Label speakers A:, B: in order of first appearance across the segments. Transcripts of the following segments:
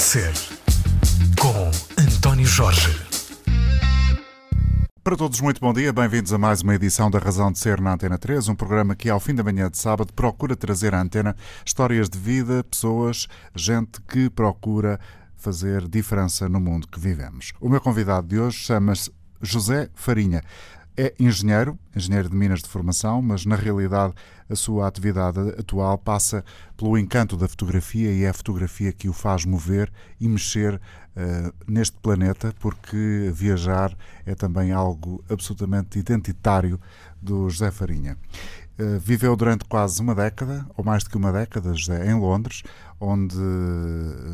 A: de Ser, com António Jorge.
B: Para todos, muito bom dia. Bem-vindos a mais uma edição da Razão de Ser na Antena 3, um programa que, ao fim da manhã de sábado, procura trazer à antena histórias de vida, pessoas, gente que procura fazer diferença no mundo que vivemos. O meu convidado de hoje chama-se José Farinha. É engenheiro, engenheiro de Minas de formação, mas na realidade a sua atividade atual passa pelo encanto da fotografia e é a fotografia que o faz mover e mexer uh, neste planeta, porque viajar é também algo absolutamente identitário do José Farinha. Uh, viveu durante quase uma década, ou mais do que uma década, José, em Londres, onde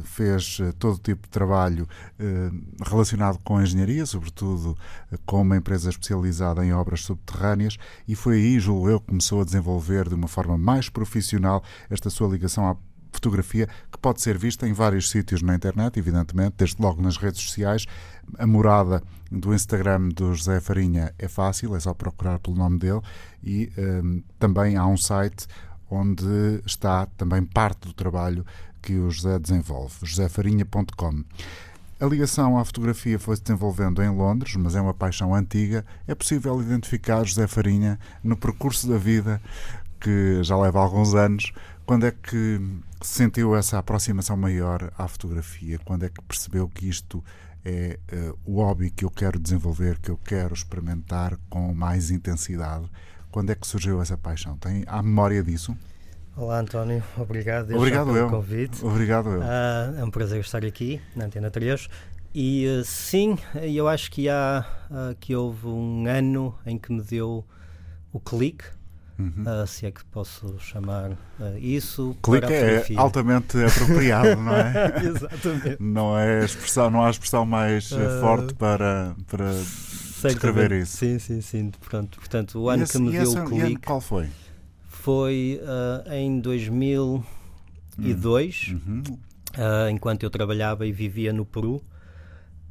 B: fez eh, todo tipo de trabalho eh, relacionado com a engenharia, sobretudo eh, com uma empresa especializada em obras subterrâneas, e foi aí, julgo eu, que começou a desenvolver de uma forma mais profissional esta sua ligação à fotografia que pode ser vista em vários sítios na internet, evidentemente, desde logo nas redes sociais. A morada do Instagram do José Farinha é fácil, é só procurar pelo nome dele e um, também há um site onde está também parte do trabalho que o José desenvolve, josefarinha.com. A ligação à fotografia foi se desenvolvendo em Londres, mas é uma paixão antiga. É possível identificar José Farinha no percurso da vida, que já leva alguns anos. Quando é que sentiu essa aproximação maior à fotografia? Quando é que percebeu que isto é uh, o hobby que eu quero desenvolver, que eu quero experimentar com mais intensidade? Quando é que surgiu essa paixão? Tem a memória disso?
C: Olá António, obrigado,
B: obrigado
C: pelo
B: eu.
C: convite.
B: Obrigado eu.
C: Ah, é um prazer estar aqui na Antena 3. E uh, sim, eu acho que há uh, que houve um ano em que me deu o clique, uhum. uh, se é que posso chamar isso.
B: Clique é altamente apropriado, não é?
C: Exatamente.
B: Não é expressão, não há expressão mais forte para, para descrever isso.
C: Sim, sim, sim. Pronto, portanto, o ano esse, que me deu o clique.
B: Qual foi?
C: Foi uh, em 2002, uhum. uh, enquanto eu trabalhava e vivia no Peru.
B: Uh,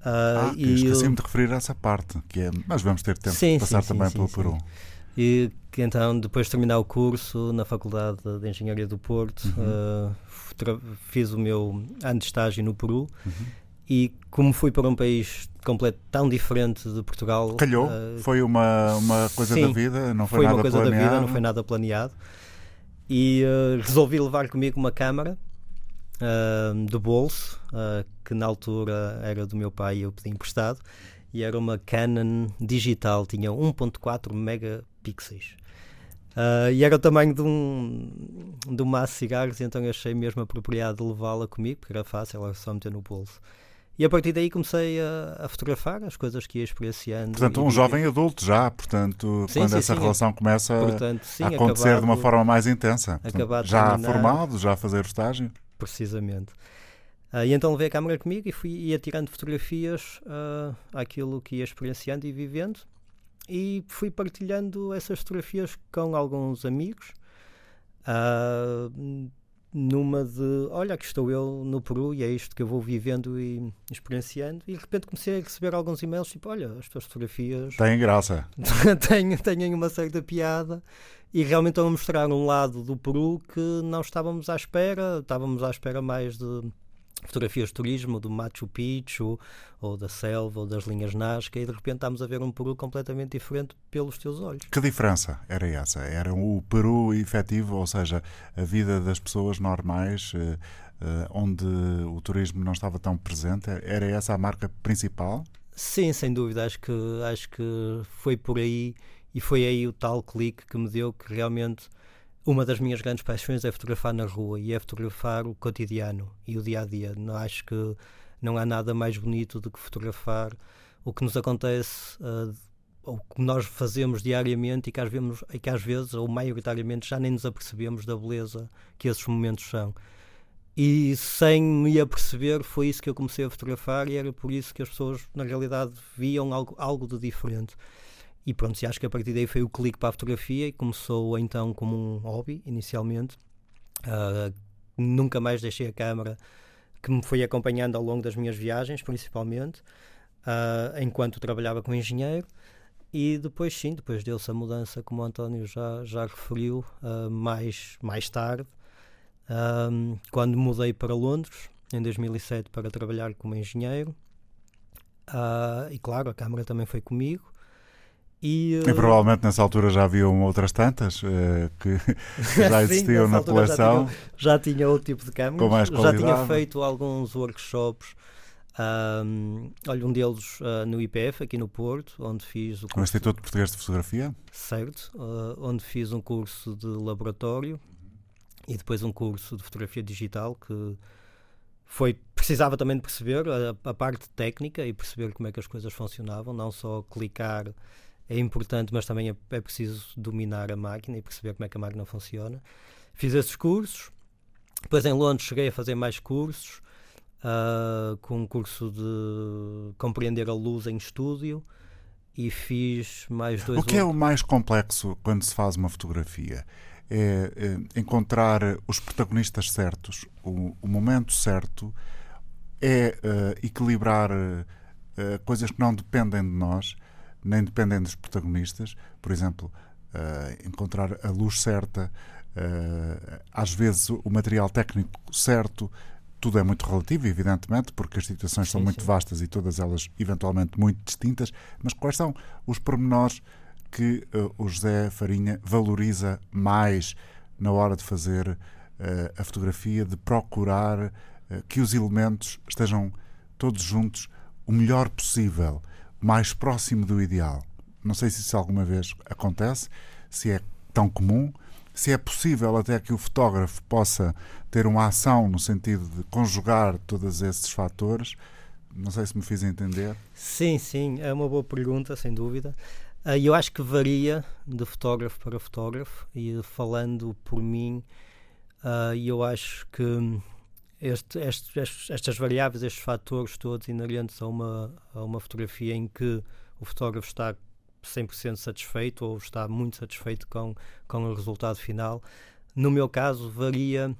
B: ah, e esqueci-me de referir a essa parte, que é, mas vamos ter tempo sim, de passar sim, também sim, pelo Peru.
C: E que então, depois de terminar o curso na Faculdade de Engenharia do Porto, uhum. fiz o meu ano de estágio no Peru. Uhum. E como fui para um país completo, tão diferente de Portugal.
B: Calhou? Uh, foi uma, uma coisa
C: sim,
B: da vida? Não foi,
C: foi
B: nada
C: uma coisa
B: planeado.
C: da vida, não foi nada planeado. E uh, resolvi levar comigo uma câmara uh, de bolso, que na altura era do meu pai e eu pedi emprestado. E era uma Canon digital, tinha 1.4 megapixels. Uh, e era o tamanho de um, de um maço de cigarros, então achei mesmo apropriado levá-la comigo, porque era fácil, era só meter no bolso. E a partir daí comecei a, a fotografar as coisas que ia experienciando.
B: Portanto, um jovem adulto já, portanto, sim, quando sim, essa sim, relação começa portanto, a acontecer acabado, de uma forma mais intensa. Portanto, já formado, já a fazer o estágio.
C: Precisamente. Uh, e então levei a câmera comigo e fui ia tirando fotografias uh, àquilo que ia experienciando e vivendo e fui partilhando essas fotografias com alguns amigos. Uh, numa de olha, aqui estou eu no Peru e é isto que eu vou vivendo e experienciando, e de repente comecei a receber alguns e-mails tipo: olha, as tuas fotografias
B: têm graça,
C: têm, têm uma certa piada e realmente estão a mostrar um lado do Peru que não estávamos à espera, estávamos à espera mais de fotografias de turismo do Machu Picchu ou da selva ou das linhas Nazca e de repente estamos a ver um Peru completamente diferente pelos teus olhos.
B: Que diferença era essa? Era o Peru efetivo, ou seja, a vida das pessoas normais eh, eh, onde o turismo não estava tão presente? Era essa a marca principal?
C: Sim, sem dúvida. Acho que, acho que foi por aí e foi aí o tal clique que me deu que realmente uma das minhas grandes paixões é fotografar na rua e é fotografar o cotidiano e o dia a dia. Não acho que não há nada mais bonito do que fotografar o que nos acontece uh, ou que nós fazemos diariamente e que, às vezes, e que às vezes, ou maioritariamente, já nem nos apercebemos da beleza que esses momentos são. E sem me aperceber, foi isso que eu comecei a fotografar e era por isso que as pessoas, na realidade, viam algo, algo de diferente. E pronto, acho que a partir daí foi o clique para a fotografia e começou então como um hobby, inicialmente. Uh, nunca mais deixei a câmera, que me foi acompanhando ao longo das minhas viagens, principalmente, uh, enquanto trabalhava com engenheiro. E depois, sim, depois deu-se a mudança, como o António já, já referiu, uh, mais, mais tarde, quando mudei para Londres, em 2007 para trabalhar como engenheiro. E claro, a Câmara também foi comigo.
B: E, uh... e, provavelmente nessa altura já haviam outras tantas uh, que já existiam Sim, na coleção.
C: Já tinha, já tinha, outro tipo de câmaras. Já tinha feito alguns workshops. Um, olha, um deles uh, no IPF, aqui no Porto, onde fiz o
B: curso. No Instituto Português de Fotografia?
C: Certo, onde fiz um curso de laboratório e depois um curso de fotografia digital que foi precisava também de perceber a, a, parte técnica e perceber como é que as coisas funcionavam, não só clicar é importante, mas também é, é preciso dominar a máquina e perceber como é que a máquina funciona. Fiz esses cursos, depois em Londres cheguei a fazer mais cursos, uh, com um curso de compreender a luz em estúdio e fiz mais dois.
B: O que outros. é o mais complexo quando se faz uma fotografia? É, é encontrar os protagonistas certos, o, o momento certo, é uh, equilibrar uh, coisas que não dependem de nós, nem dependem dos protagonistas. Por exemplo, uh, encontrar a luz certa, às vezes o material técnico certo. Tudo é muito relativo, evidentemente, porque as situações sim, são muito sim. vastas e todas elas eventualmente muito distintas. Mas quais são os pormenores que uh, o José Farinha valoriza mais na hora de fazer uh, a fotografia, de procurar uh, que os elementos estejam todos juntos o melhor possível, mais próximo do ideal. Não sei se isso alguma vez acontece, se é tão comum, se é possível até que o fotógrafo possa ter uma ação no sentido de conjugar todos esses fatores. Não sei se me fiz entender.
C: Sim, sim, é uma boa pergunta, sem dúvida. Uh, eu acho que varia de fotógrafo para fotógrafo e falando por mim, uh, eu acho que este, este, estes, estas variáveis, estes fatores todos inerentes a uma, a uma fotografia em que o fotógrafo está 100% satisfeito ou está muito satisfeito com, com o resultado final. No meu caso, varia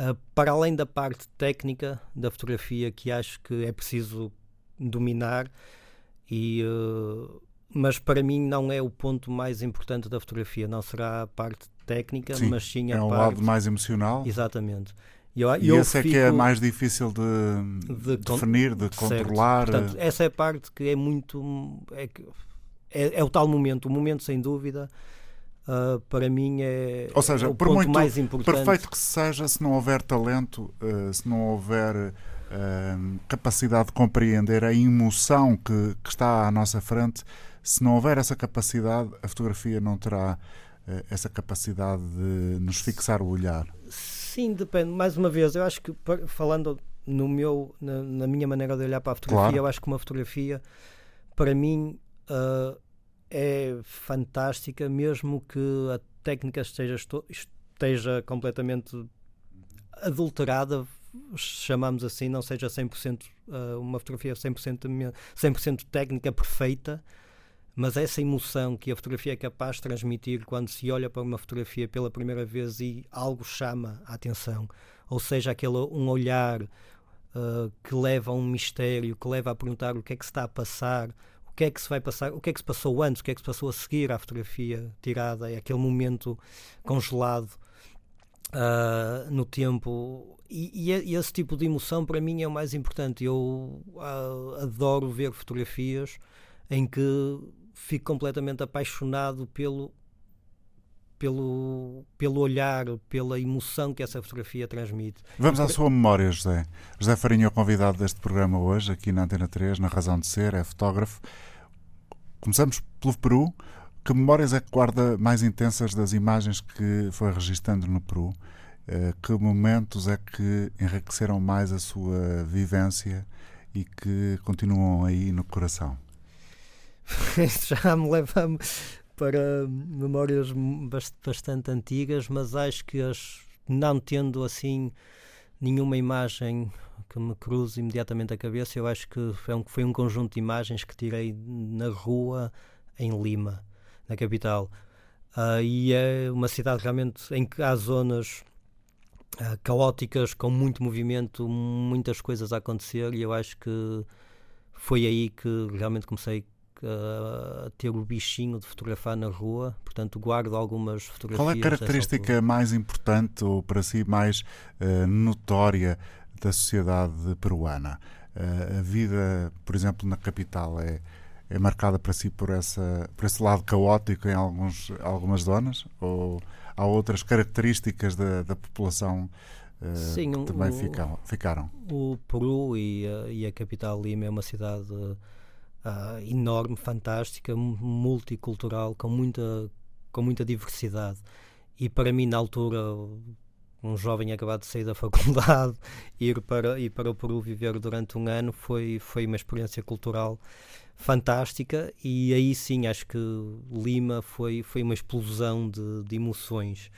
C: uh, para além da parte técnica da fotografia que acho que é preciso dominar e uh, mas para mim não é o ponto mais importante da fotografia, não será a parte técnica,
B: sim,
C: mas sim a
B: é um
C: parte...
B: lado mais emocional.
C: Exatamente.
B: Eu, e eu esse fico... é que é mais difícil de, de definir, de controlar.
C: Portanto, essa é a parte que é muito. É, é, é o tal momento, o momento sem dúvida. Uh, para mim é,
B: Ou seja,
C: é o
B: por
C: ponto
B: muito
C: mais importante.
B: perfeito que seja, se não houver talento, uh, se não houver uh, capacidade de compreender a emoção que, que está à nossa frente, se não houver essa capacidade, a fotografia não terá essa capacidade de nos fixar o olhar.
C: Sim, depende. Mais uma vez, eu acho que falando no meu, na, na minha maneira de olhar para a fotografia, claro. eu acho que uma fotografia, para mim, uh, é fantástica, mesmo que a técnica esteja, esteja completamente adulterada, chamamos assim, não seja 100% uh, uma fotografia 100%, 100 técnica perfeita, mas essa emoção que a fotografia é capaz de transmitir quando se olha para uma fotografia pela primeira vez e algo chama a atenção, ou seja, aquele um olhar uh, que leva a um mistério, que leva a perguntar o que é que se está a passar, o que é que se vai passar, o que é que se passou antes, o que é que se passou a seguir à fotografia tirada, é aquele momento congelado uh, no tempo. E, e, esse tipo de emoção para mim é o mais importante. Eu uh, adoro ver fotografias em que fico completamente apaixonado pelo pelo, pelo olhar, pela emoção que essa fotografia transmite.
B: Vamos à sua memória, José. José Farinha é o convidado deste programa hoje, aqui na Antena 3, na Razão de Ser, é fotógrafo. Começamos pelo Peru. Que memórias é que guarda mais intensas das imagens que foi registando no Peru? Eh, que momentos é que enriqueceram mais a sua vivência e que continuam aí no coração?
C: já me leva para memórias bastante antigas, mas acho que as, não tendo assim nenhuma imagem que me cruze imediatamente a cabeça, eu acho que foi um, foi um conjunto de imagens que tirei na rua em Lima, na capital. Uh, e é uma cidade realmente em que há zonas uh, caóticas, com muito movimento, muitas coisas a acontecer, e eu acho que foi aí que realmente comecei a ter o bichinho de fotografar na rua, portanto guardo algumas fotografias.
B: Qual é a característica mais importante ou para si mais uh, notória da sociedade peruana. Uh, a vida, por exemplo, na capital é, é marcada para si por, essa, por esse lado caótico em alguns, algumas zonas? Ou há outras características da, da população uh, Sim, que também o, ficaram?
C: O Peru e e a capital Lima é uma cidade uh, enorme, fantástica, multicultural, com muita, com muita diversidade. E para mim, na altura, um jovem acabado de sair da faculdade, ir para, ir para o Peru viver durante um ano foi, foi uma experiência cultural fantástica e aí sim acho que Lima foi, foi uma explosão de, de emoções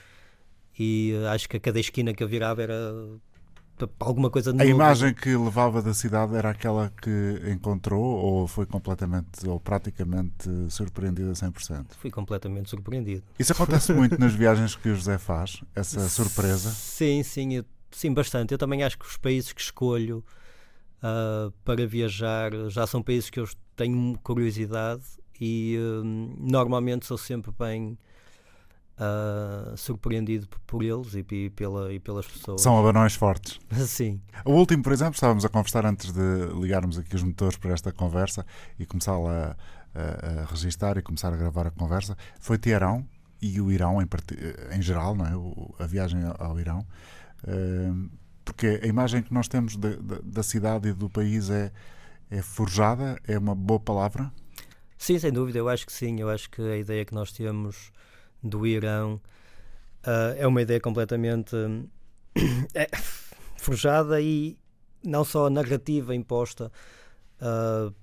C: e acho que a cada esquina que eu virava era alguma coisa
B: A imagem que levava da cidade era aquela que encontrou ou foi completamente ou praticamente surpreendida a 100%?
C: Fui completamente surpreendido.
B: Isso acontece muito nas viagens que o José faz, essa surpresa?
C: Sim, sim, eu, sim, bastante. Eu também acho que os países que escolho uh, para viajar já são países que eu tenho curiosidade e uh, normalmente sou sempre bem uh, surpreendido por eles e, e, pela, e pelas pessoas.
B: São abanões fortes.
C: Sim.
B: O último, por exemplo, estávamos a conversar antes de ligarmos aqui os motores para esta conversa e começar a, a, a registar e começar a gravar a conversa, foi Teherão e o Irão em, em geral, não é? O, a viagem ao Irão. Uh, porque a imagem que nós temos de, de, da cidade e do país é, é forjada, é uma boa palavra?
C: Sim, sem dúvida, eu acho que sim. Eu acho que a ideia que nós temos do Irão uh, é uma ideia completamente é, forjada e não só a narrativa imposta uh,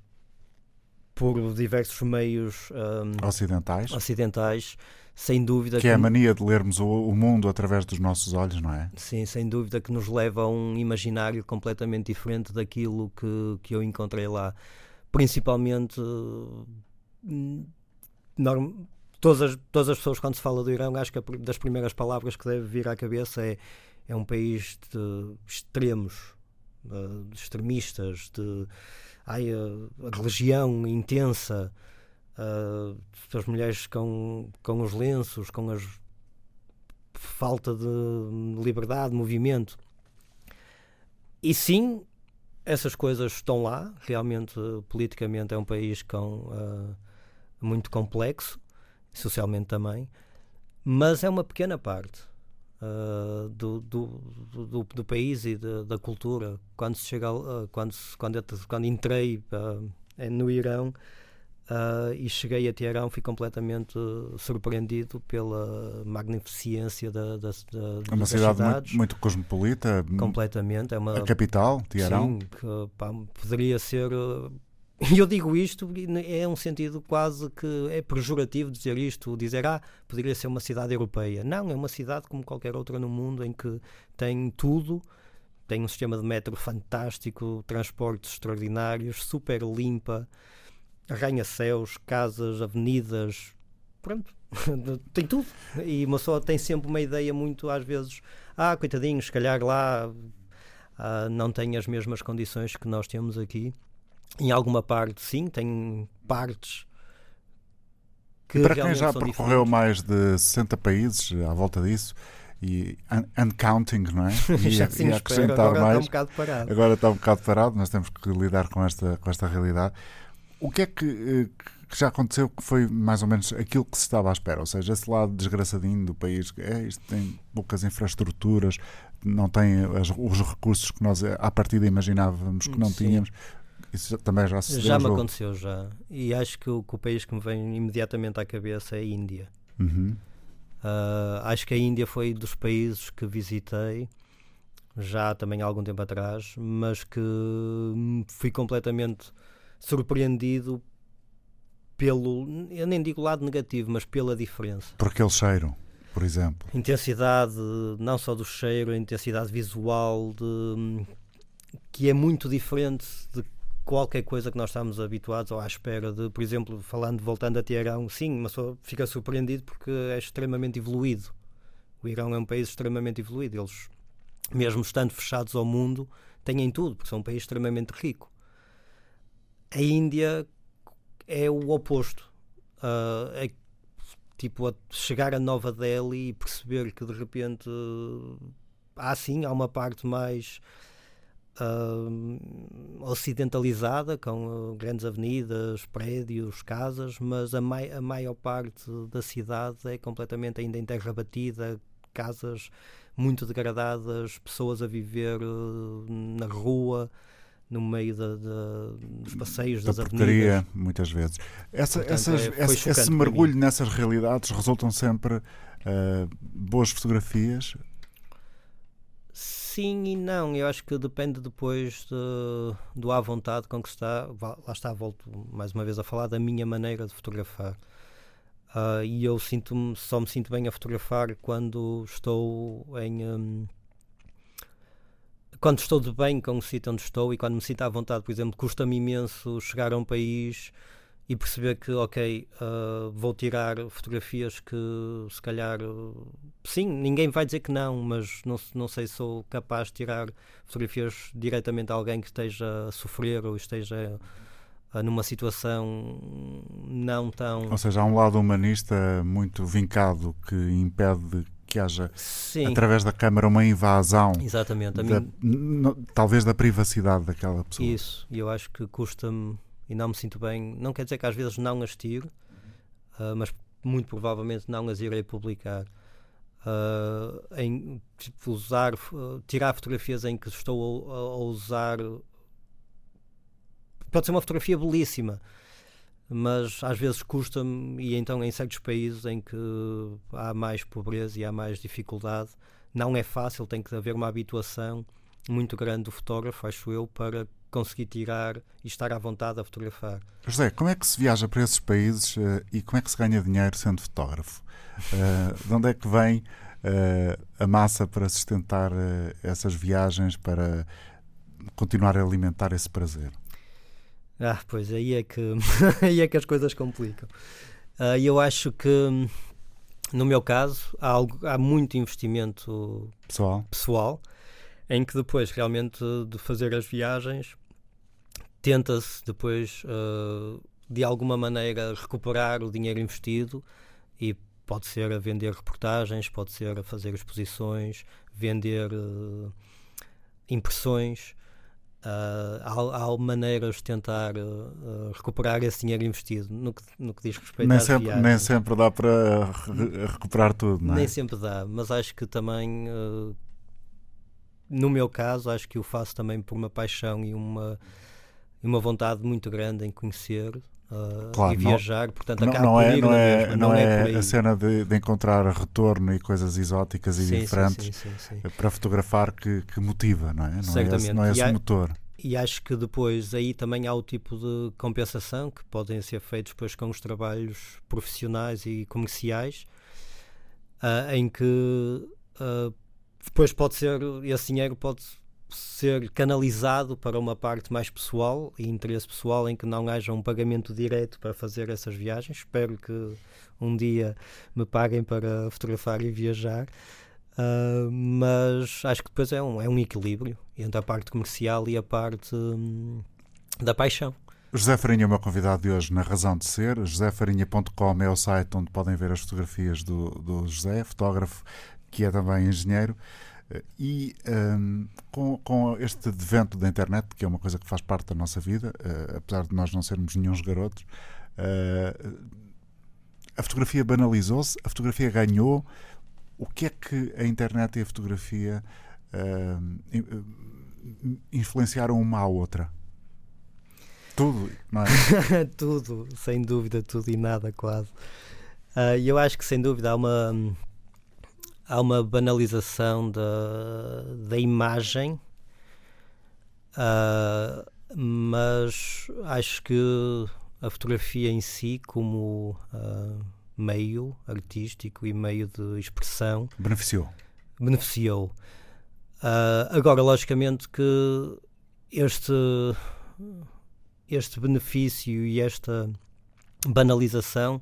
C: por diversos meios
B: um, ocidentais.
C: ocidentais, sem dúvida.
B: Que, que é a mania de lermos o, o, mundo através dos nossos olhos, não é?
C: Sim, sem dúvida que nos leva a um imaginário completamente diferente daquilo que, que eu encontrei lá. Principalmente. Hum, norm, todas as, todas as pessoas, quando se fala do Irão, acho que das primeiras palavras que deve vir à cabeça é, é um país de extremos, de extremistas, de ai, a, a religião intensa, as mulheres com, com os lenços, com a falta de liberdade, de movimento. E sim, essas coisas estão lá. Realmente, politicamente, é um país com, uh, muito complexo socialmente também, mas é uma pequena parte uh, do, do, do, do, país e de, da cultura. Quando se chega, uh, quando, quando, quando entrei uh, no Irão e cheguei a Teherão, fui completamente surpreendido pela magnificência da, da, da
B: é uma cidade muito, muito, cosmopolita.
C: Completamente, é uma
B: a capital, Teherão.
C: Sim, que, pá, poderia ser e eu digo isto, é um sentido quase que é pejorativo dizer isto, dizer, ah, poderia ser uma cidade europeia. Não, é uma cidade como qualquer outra no mundo em que tem tudo, tem um sistema de metro fantástico, transportes extraordinários, super limpa, arranha-céus, casas, avenidas, pronto, tem tudo. E uma pessoa tem sempre uma ideia muito, às vezes, ah, coitadinho, se calhar lá ah, não tem as mesmas condições que nós temos aqui em alguma parte, sim, tem partes
B: que. E para quem já percorreu mais de 60 países à volta disso, e uncounting, não é?
C: E, já e acrescentar agora mais. Está um bocado parado.
B: Agora está um bocado parado, nós temos que lidar com esta, com esta realidade. O que é que, eh, que já aconteceu que foi mais ou menos aquilo que se estava à espera? Ou seja, esse lado desgraçadinho do país, é, isto tem poucas infraestruturas, não tem as, os recursos que nós à partida imaginávamos que não Sim. tínhamos. Isso também já se
C: Já me aconteceu, já. E acho que o, que o, país que me vem imediatamente à cabeça é a Índia.
B: Uhum.
C: Uh, acho que a Índia foi dos países que visitei já também há algum tempo atrás, mas que fui completamente surpreendido pelo, eu nem digo lado negativo, mas pela diferença.
B: Por aquele cheiro, por exemplo.
C: Intensidade, não só do cheiro, a intensidade visual, de, que é muito diferente de qualquer coisa que nós estamos habituados ou à espera de, por exemplo, falando, voltando a Teherão, sim, mas só fica surpreendido porque é extremamente evoluído. O Irão é um país extremamente evoluído. Eles, mesmo estando fechados ao mundo, têm tudo, porque são um país extremamente rico. A Índia é o oposto. Uh, é tipo a chegar a Nova Delhi e perceber que de repente há sim, há uma parte mais uh, ocidentalizada, com uh, grandes avenidas, prédios, casas, mas a, mai a maior parte da cidade é completamente ainda em terra batida, casas muito degradadas, pessoas a viver uh, na rua, no meio dos passeios,
B: da
C: das avenidas.
B: muitas vezes. Essa,
C: Portanto,
B: essas,
C: é-
B: esse, esse mergulho nessas realidades resultam sempre uh, boas fotografias.
C: Sim e não, eu acho que depende depois de, do à vontade com que está. Lá está, volto mais uma vez a falar da minha maneira de fotografar. Ah, e eu sinto-me, só me sinto bem a fotografar quando estou em. hum, quando estou de bem com o sítio onde estou e quando me sinto à vontade, por exemplo, custa-me imenso chegar a um país e perceber que, ok, ah, vou tirar fotografias que se calhar. uh, Sim, ninguém vai dizer que não, mas não, não sei se sou capaz de tirar fotografias diretamente a alguém que esteja a sofrer ou esteja ah, numa situação não tão.
B: Ou seja, há um lado humanista muito vincado que impede que haja,
C: Sim,
B: através da câmara, uma invasão,
C: exatamente.
B: Da-
C: mim,
B: talvez da privacidade daquela pessoa.
C: Isso, e eu acho que custa-me e não me sinto bem. Não quer dizer que às vezes não as tiro, ah, mas muito provavelmente não as irei publicar. Ah, em tipo, usar, tirar fotografias em que estou a- a usar. Pode ser uma fotografia belíssima, mas às vezes custa-me, e então em certos países em que há mais pobreza e há mais dificuldade, não é fácil, tem que haver uma habituação muito grande do fotógrafo, acho eu, para conseguir tirar e estar à vontade a fotografar.
B: José, como é que se viaja para esses países eh, e como é que se ganha dinheiro sendo fotógrafo? Eh, de onde é que vem eh, a massa para sustentar essas viagens, para continuar a alimentar esse prazer?
C: Ah, pois aí é que, aí é que as coisas complicam. Ah, E eu acho que, no meu caso, há, algo, há muito investimento
B: Pessoal,
C: pessoal em que depois realmente de fazer as viagens tenta-se depois eh, de alguma maneira recuperar o dinheiro investido e pode ser a vender reportagens, pode ser a fazer exposições, vender eh, impressões. Ah, há, há maneiras de tentar eh, recuperar esse dinheiro investido no que, no que diz respeito
B: nem
C: às
B: sempre,
C: viagens.
B: nem sempre dá para re- recuperar tudo, não é?
C: Nem sempre dá, mas acho que também, eh, no meu caso, acho que o faço também por uma paixão e uma, uma vontade muito grande em conhecer eh,
B: Claro,
C: e
B: não-
C: viajar, portanto
B: Não,
C: acabo
B: não é, não é,
C: mesma,
B: não é
C: por aí.
B: a cena de, de encontrar retorno e coisas exóticas e
C: Sim,
B: diferentes
C: sim, sim, sim.
B: para fotografar que, que motiva, não é? Não é esse,
C: Certamente.
B: não é esse
C: E há-
B: motor.
C: E acho que depois aí também há o tipo de compensação que podem ser feitos depois com os trabalhos profissionais e comerciais, ah, em que ah, depois pode ser, esse dinheiro pode ser canalizado para uma parte mais pessoal e interesse pessoal em que não haja um pagamento direto para fazer essas viagens. Espero que um dia me paguem para fotografar e viajar. Uh, mas acho que depois é um, é um equilíbrio entre a parte comercial e a parte hum, da paixão.
B: José Farinha é o meu convidado de hoje na Razão de Ser. joséfarinha.com é o site onde podem ver as fotografias do, do José, fotógrafo que é também engenheiro. Eh, E hum, com, com este advento da internet, que é uma coisa que faz parte da nossa vida, eh, apesar de nós não sermos nenhum garotos, eh, a fotografia banalizou-se, a fotografia ganhou. O que é que a internet e a fotografia hum, in- influenciaram uma à outra? Tudo, não é?
C: tudo, sem dúvida, tudo e nada quase. Ah, E eu acho que sem dúvida há uma, há uma banalização da, da imagem, ah, mas acho que a fotografia em si, como ah, meio artístico e meio de expressão,
B: Beneficiou.
C: beneficiou. Ah, agora, logicamente que este, este benefício e esta banalização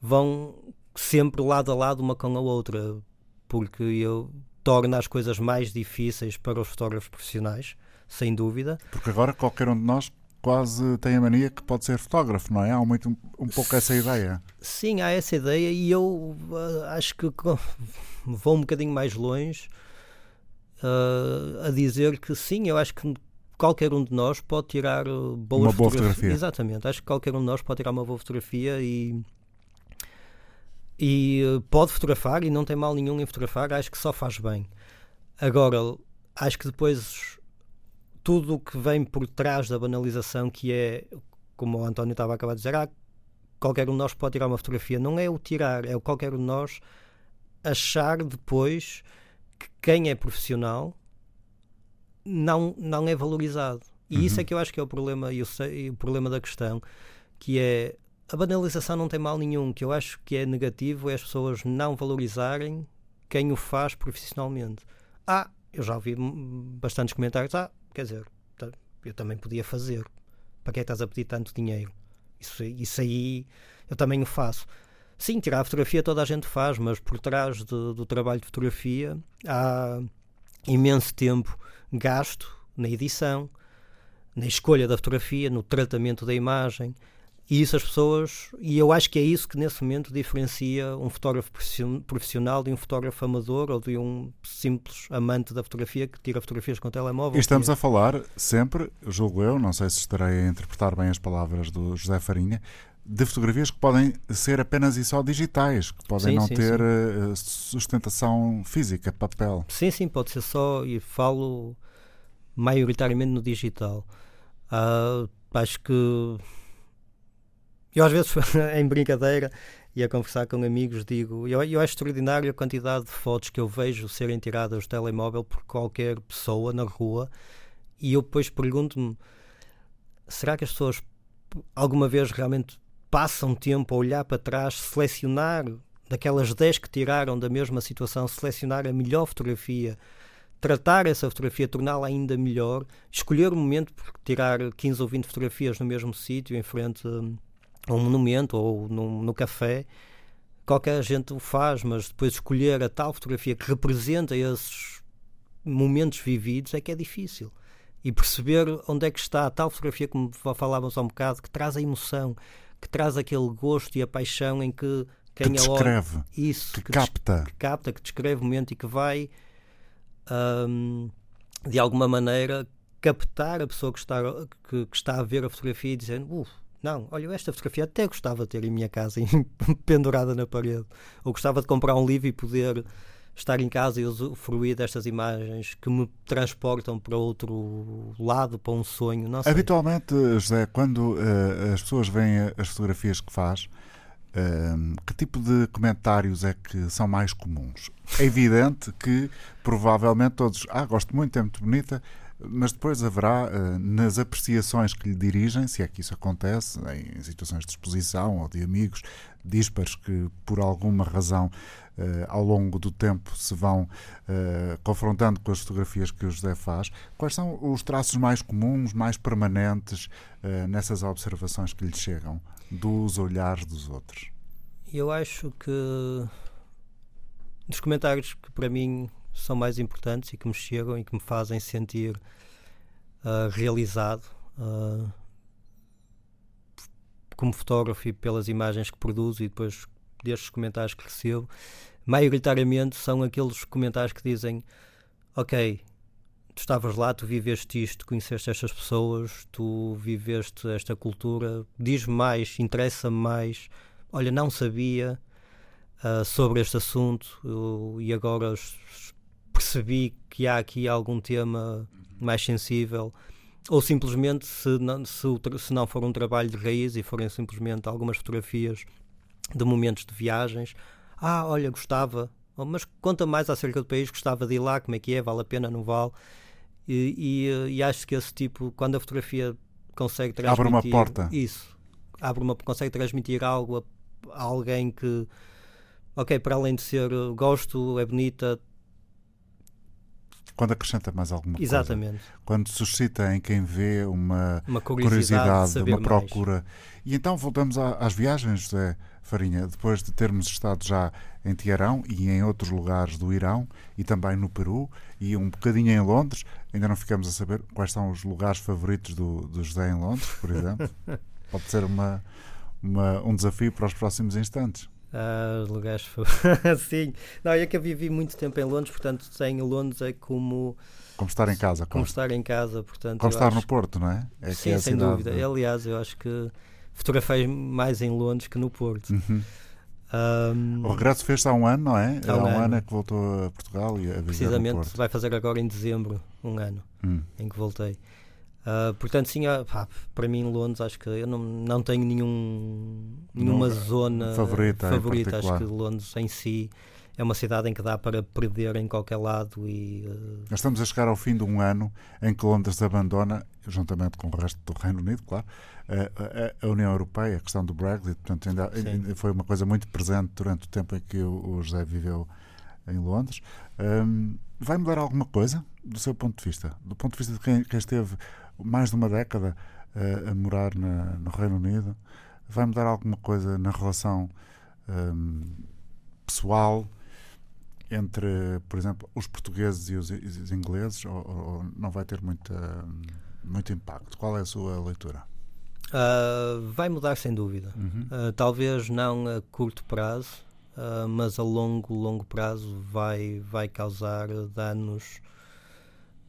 C: vão sempre lado a lado uma com a outra, porque eu torna as coisas mais difíceis para os fotógrafos profissionais, sem dúvida.
B: Porque agora qualquer um de nós quase tem a mania que pode ser fotógrafo, não é? Há muito, um, um pouco essa ideia.
C: Sim, há essa ideia e eu ah, acho que vou um bocadinho mais longe ah, a dizer que sim, eu acho que qualquer um de nós pode tirar uh, boas
B: uma boa fotografia.
C: Exatamente, acho que qualquer um de nós pode tirar uma boa fotografia e e uh, pode fotografar e não tem mal nenhum em fotografar, acho que só faz bem. Agora, acho que depois tudo o que vem por trás da banalização, que é, como o António estava a acabar de dizer, ah, qualquer um de nós pode tirar uma fotografia. Não é o tirar, é o qualquer um de nós achar depois que quem é profissional não, não é valorizado. E
B: Uhum.
C: isso é que eu acho que é o problema, e e o problema da questão, que é a banalização não tem mal nenhum, que eu acho que é negativo é as pessoas não valorizarem quem o faz profissionalmente. Ah, eu já ouvi bastantes comentários, ah, quer dizer, eu também podia fazer. Para que é que estás a pedir tanto dinheiro? Isso, isso aí eu também o faço. Sim, tirar a fotografia toda a gente faz, mas por trás de- do trabalho de fotografia há imenso tempo gasto na edição, na escolha da fotografia, no tratamento da imagem. E isso as pessoas, e eu acho que é isso que nesse momento diferencia um fotógrafo profission- profissional de um fotógrafo amador ou de um simples amante da fotografia que tira fotografias com telemóvel.
B: E estamos
C: que é-
B: a falar sempre, julgo eu, não sei se estarei a interpretar bem as palavras do José Farinha, de fotografias que podem ser apenas e só digitais, que podem
C: Sim,
B: não
C: sim,
B: ter
C: sim.
B: eh, sustentação física, papel.
C: Sim, sim, pode ser só, e falo maioritariamente no digital. Ah, acho que eu às vezes em brincadeira e a conversar com amigos digo, eu, eu acho extraordinário a quantidade de fotos que eu vejo serem tiradas do telemóvel por qualquer pessoa na rua e eu depois pergunto-me será que as pessoas alguma vez realmente passam tempo a olhar para trás, selecionar daquelas 10 que tiraram da mesma situação, selecionar a melhor fotografia, tratar essa fotografia, torná-la ainda melhor, escolher o momento para tirar 15 ou 20 fotografias no mesmo sítio, em frente a um monumento ou no, no café. Qualquer gente o faz, mas depois escolher a tal fotografia que representa esses momentos vividos é que é difícil. E perceber onde é que está a tal fotografia, como falávamos há um bocado, que traz a emoção, que traz aquele gosto e a paixão em que quem
B: que descreve,
C: isso,
B: que,
C: que des-
B: capta.
C: que capta, que descreve o momento e que vai hum, de alguma maneira captar a pessoa que está, que, que está a ver a fotografia e dizendo "Uf, não, olha, esta fotografia até gostava de ter em minha casa pendurada na parede. Ou gostava de comprar um livro e poder estar em casa e usufruir destas imagens que me transportam para outro lado, para um sonho.
B: Habitualmente, José, quando eh, as pessoas veem as fotografias que faz, eh, que tipo de comentários é que são mais comuns? É evidente que provavelmente todos, ah, gosto muito, é muito bonita, mas depois haverá eh, nas apreciações que lhe dirigem, se é que isso acontece, em situações de exposição ou de amigos díspares que por alguma razão eh, ao longo do tempo se vão eh, confrontando com as fotografias que o José faz, quais são os traços mais comuns, mais permanentes nessas observações que lhe chegam dos olhares dos outros?
C: Eu acho que dos comentários que para mim são mais importantes e que me chegam e que me fazem sentir ah, realizado ah, como fotógrafo e pelas imagens que produzo e depois destes comentários que recebo, maioritariamente são aqueles comentários que dizem ok, tu estavas lá, tu viveste isto, conheceste estas pessoas, tu viveste esta cultura, diz-me mais, interessa-me mais, olha, não sabia ah, sobre este assunto eu- e agora percebi que há aqui algum tema mais sensível ou simplesmente se não, se, se não for um trabalho de raiz e forem simplesmente algumas fotografias de momentos de viagens. Ah, olha, gostava. Oh, mas conta mais acerca do país, gostava de ir lá como é que é, vale a pena, não vale? E, e, eh, e acho que esse tipo, quando a fotografia consegue transmitir
B: Abre uma porta.
C: isso, abre uma, consegue transmitir algo a, a alguém que ok, para além de ser uh, gosto, é bonita,
B: Quando acrescenta mais alguma coisa?
C: exatamente,
B: Quando suscita em quem vê uma
C: uma curiosidade,
B: curiosidade, uma
C: mais.
B: procura. E então voltamos à- às viagens, José Farinha, depois de termos estado já em Teherão e em outros lugares do Irão e também no Peru e um bocadinho em Londres. Ainda não ficamos a saber quais são os lugares favoritos do, do José em Londres, por exemplo. Pode ser uma, uma- um desafio para os próximos instantes.
C: Ah, lugares. Sim. Não, é que eu vivi muito tempo em Londres, portanto, em Londres é como.
B: Como estar em casa.
C: Como estar em casa, portanto.
B: Como estar
C: acho...
B: no Porto, não é?
C: é Sim, é sem dúvida. Aliás, eu acho que fotografei mais em Londres que no Porto.
B: Uhum. Um... O regresso fez-se há um ano, não é? Há um, há um ano. ano é que voltou a Portugal e a
C: Precisamente, vai fazer agora em dezembro, um ano hum. em que voltei. Uh, portanto, sim, uh, pá, para mim, Londres, acho que eu não, não tenho nenhum, nenhuma não, zona
B: favorita.
C: favorita. Acho que Londres em si é uma cidade em que dá para perder em qualquer lado. E,
B: uh... Nós estamos a chegar ao fim de um ano em que Londres abandona, juntamente com o resto do Reino Unido, claro, a, a, União Europeia, a questão do Brexit. Portanto, ainda, ainda, foi uma coisa muito presente durante o tempo em que o, o José viveu em Londres. Um, vai mudar alguma coisa do seu ponto de vista? Do ponto de vista de quem, quem esteve mais de uma década uh, a morar na, no Reino Unido, vai mudar alguma coisa na relação um, pessoal entre, por exemplo, os portugueses e os, os ingleses, ou, ou, não vai ter muita, muito impacto? Qual é a sua leitura?
C: Uh, vai mudar sem dúvida. Uhum. Uh, talvez não a curto prazo, uh, mas a longo, longo prazo vai, vai causar danos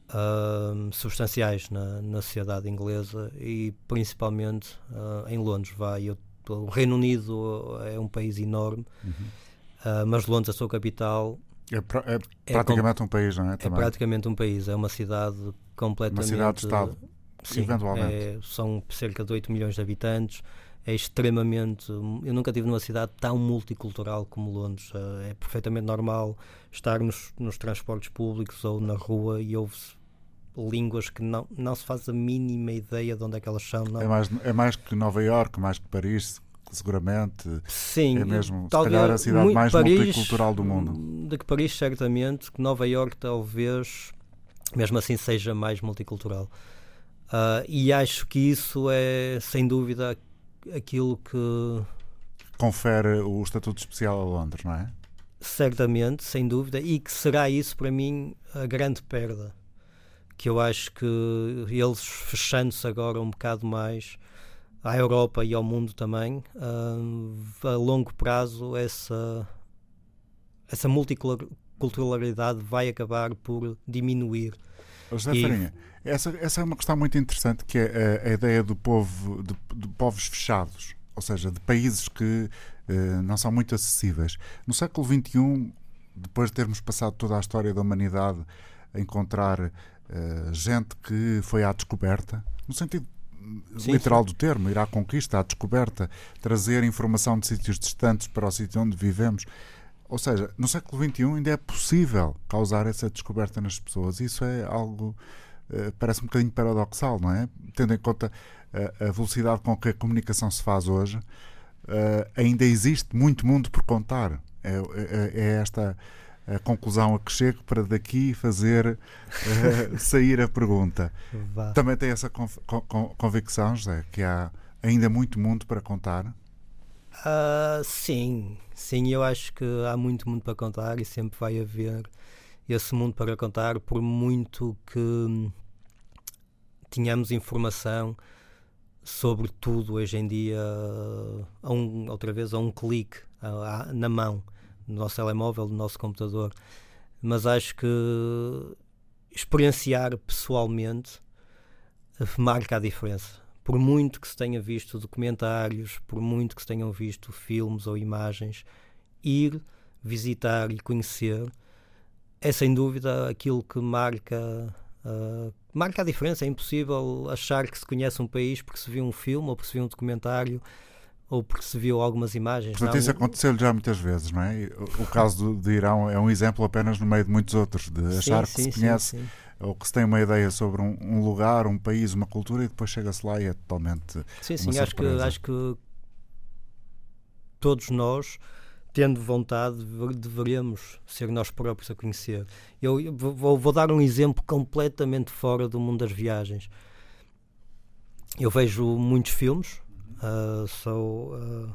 C: uh, substanciais na, na, sociedade inglesa e principalmente uh, em Londres. Vai, eu, o Reino Unido é um país enorme, uhum. uh, mas Londres, a sua capital,
B: é, pra, é, é praticamente é, um país, não é?
C: Também. É praticamente um país, é uma cidade completamente.
B: Uma cidade-estado,
C: sim, eventualmente. É, são cerca de 8 milhões de habitantes é extremamente. Eu nunca tive numa cidade tão multicultural como Londres. É perfeitamente normal estar nos, nos transportes públicos ou na rua e ouve-se línguas que não, não se faz a mínima ideia de onde é que elas são. Não.
B: É, mais, é mais que Nova York, mais que Paris, seguramente.
C: Sim,
B: é mesmo talvez, se calhar a cidade mais Paris, multicultural do mundo.
C: De que Paris, certamente, que Nova York talvez, mesmo assim, seja mais multicultural. Uh, e acho que isso é, sem dúvida, aquilo que.
B: Confere o estatuto especial a Londres, não é?
C: Certamente, sem dúvida, e que será isso para mim a grande perda que eu acho que eles fechando-se agora um bocado mais à Europa e ao mundo também, uh, a longo prazo essa, essa multiculturalidade vai acabar por diminuir.
B: José e... Farinha, essa, essa é uma questão muito interessante que é a, a ideia do povo, de, de, povos fechados, ou seja, de países que uh, não são muito acessíveis. No século XXI, depois de termos passado toda a história da humanidade a encontrar eh, gente que foi à descoberta, no sentido sim, literal sim. do termo, ir à conquista, à descoberta, trazer informação de sítios distantes para o sítio onde vivemos. Ou seja, no século XXI ainda é possível causar essa descoberta nas pessoas. Isso é algo, uh, parece um bocadinho paradoxal, não é? Tendo em conta uh, a velocidade com que a comunicação se faz hoje, ainda existe muito mundo por contar. É, é, é esta a conclusão a que chego para daqui fazer uh, sair a pergunta. Vá. Também tem essa conv convicção, José, que há ainda muito mundo para contar?
C: Uh, sim, sim, eu acho que há muito mundo para contar e sempre vai haver esse mundo para contar, por muito que tenhamos informação sobre tudo hoje em dia, a um, outra vez, a um clique, na mão no nosso telemóvel, no nosso computador. Mas acho que experienciar pessoalmente marca a diferença. Por muito que se tenha visto documentários, por muito que se tenham visto filmes ou imagens, ir visitar e conhecer é sem dúvida aquilo que marca uh, marca a diferença. É impossível achar que se conhece um país porque se viu um filme ou porque se viu um documentário ou porque se viu algumas imagens.
B: Portanto, isso aconteceu já muitas vezes, não é? O, o caso do, de Irão é um exemplo apenas no meio de muitos outros, de sim, achar que sim, se conhece sim, ou que se tem uma ideia sobre um, um lugar, um país, uma cultura e depois chega-se lá e é totalmente.
C: Sim, sim, acho que, acho que todos nós, tendo vontade, deveríamos ser nós próprios a conhecer. Eu vou, vou dar um exemplo completamente fora do mundo das viagens. Eu vejo muitos filmes Uh, sou uh,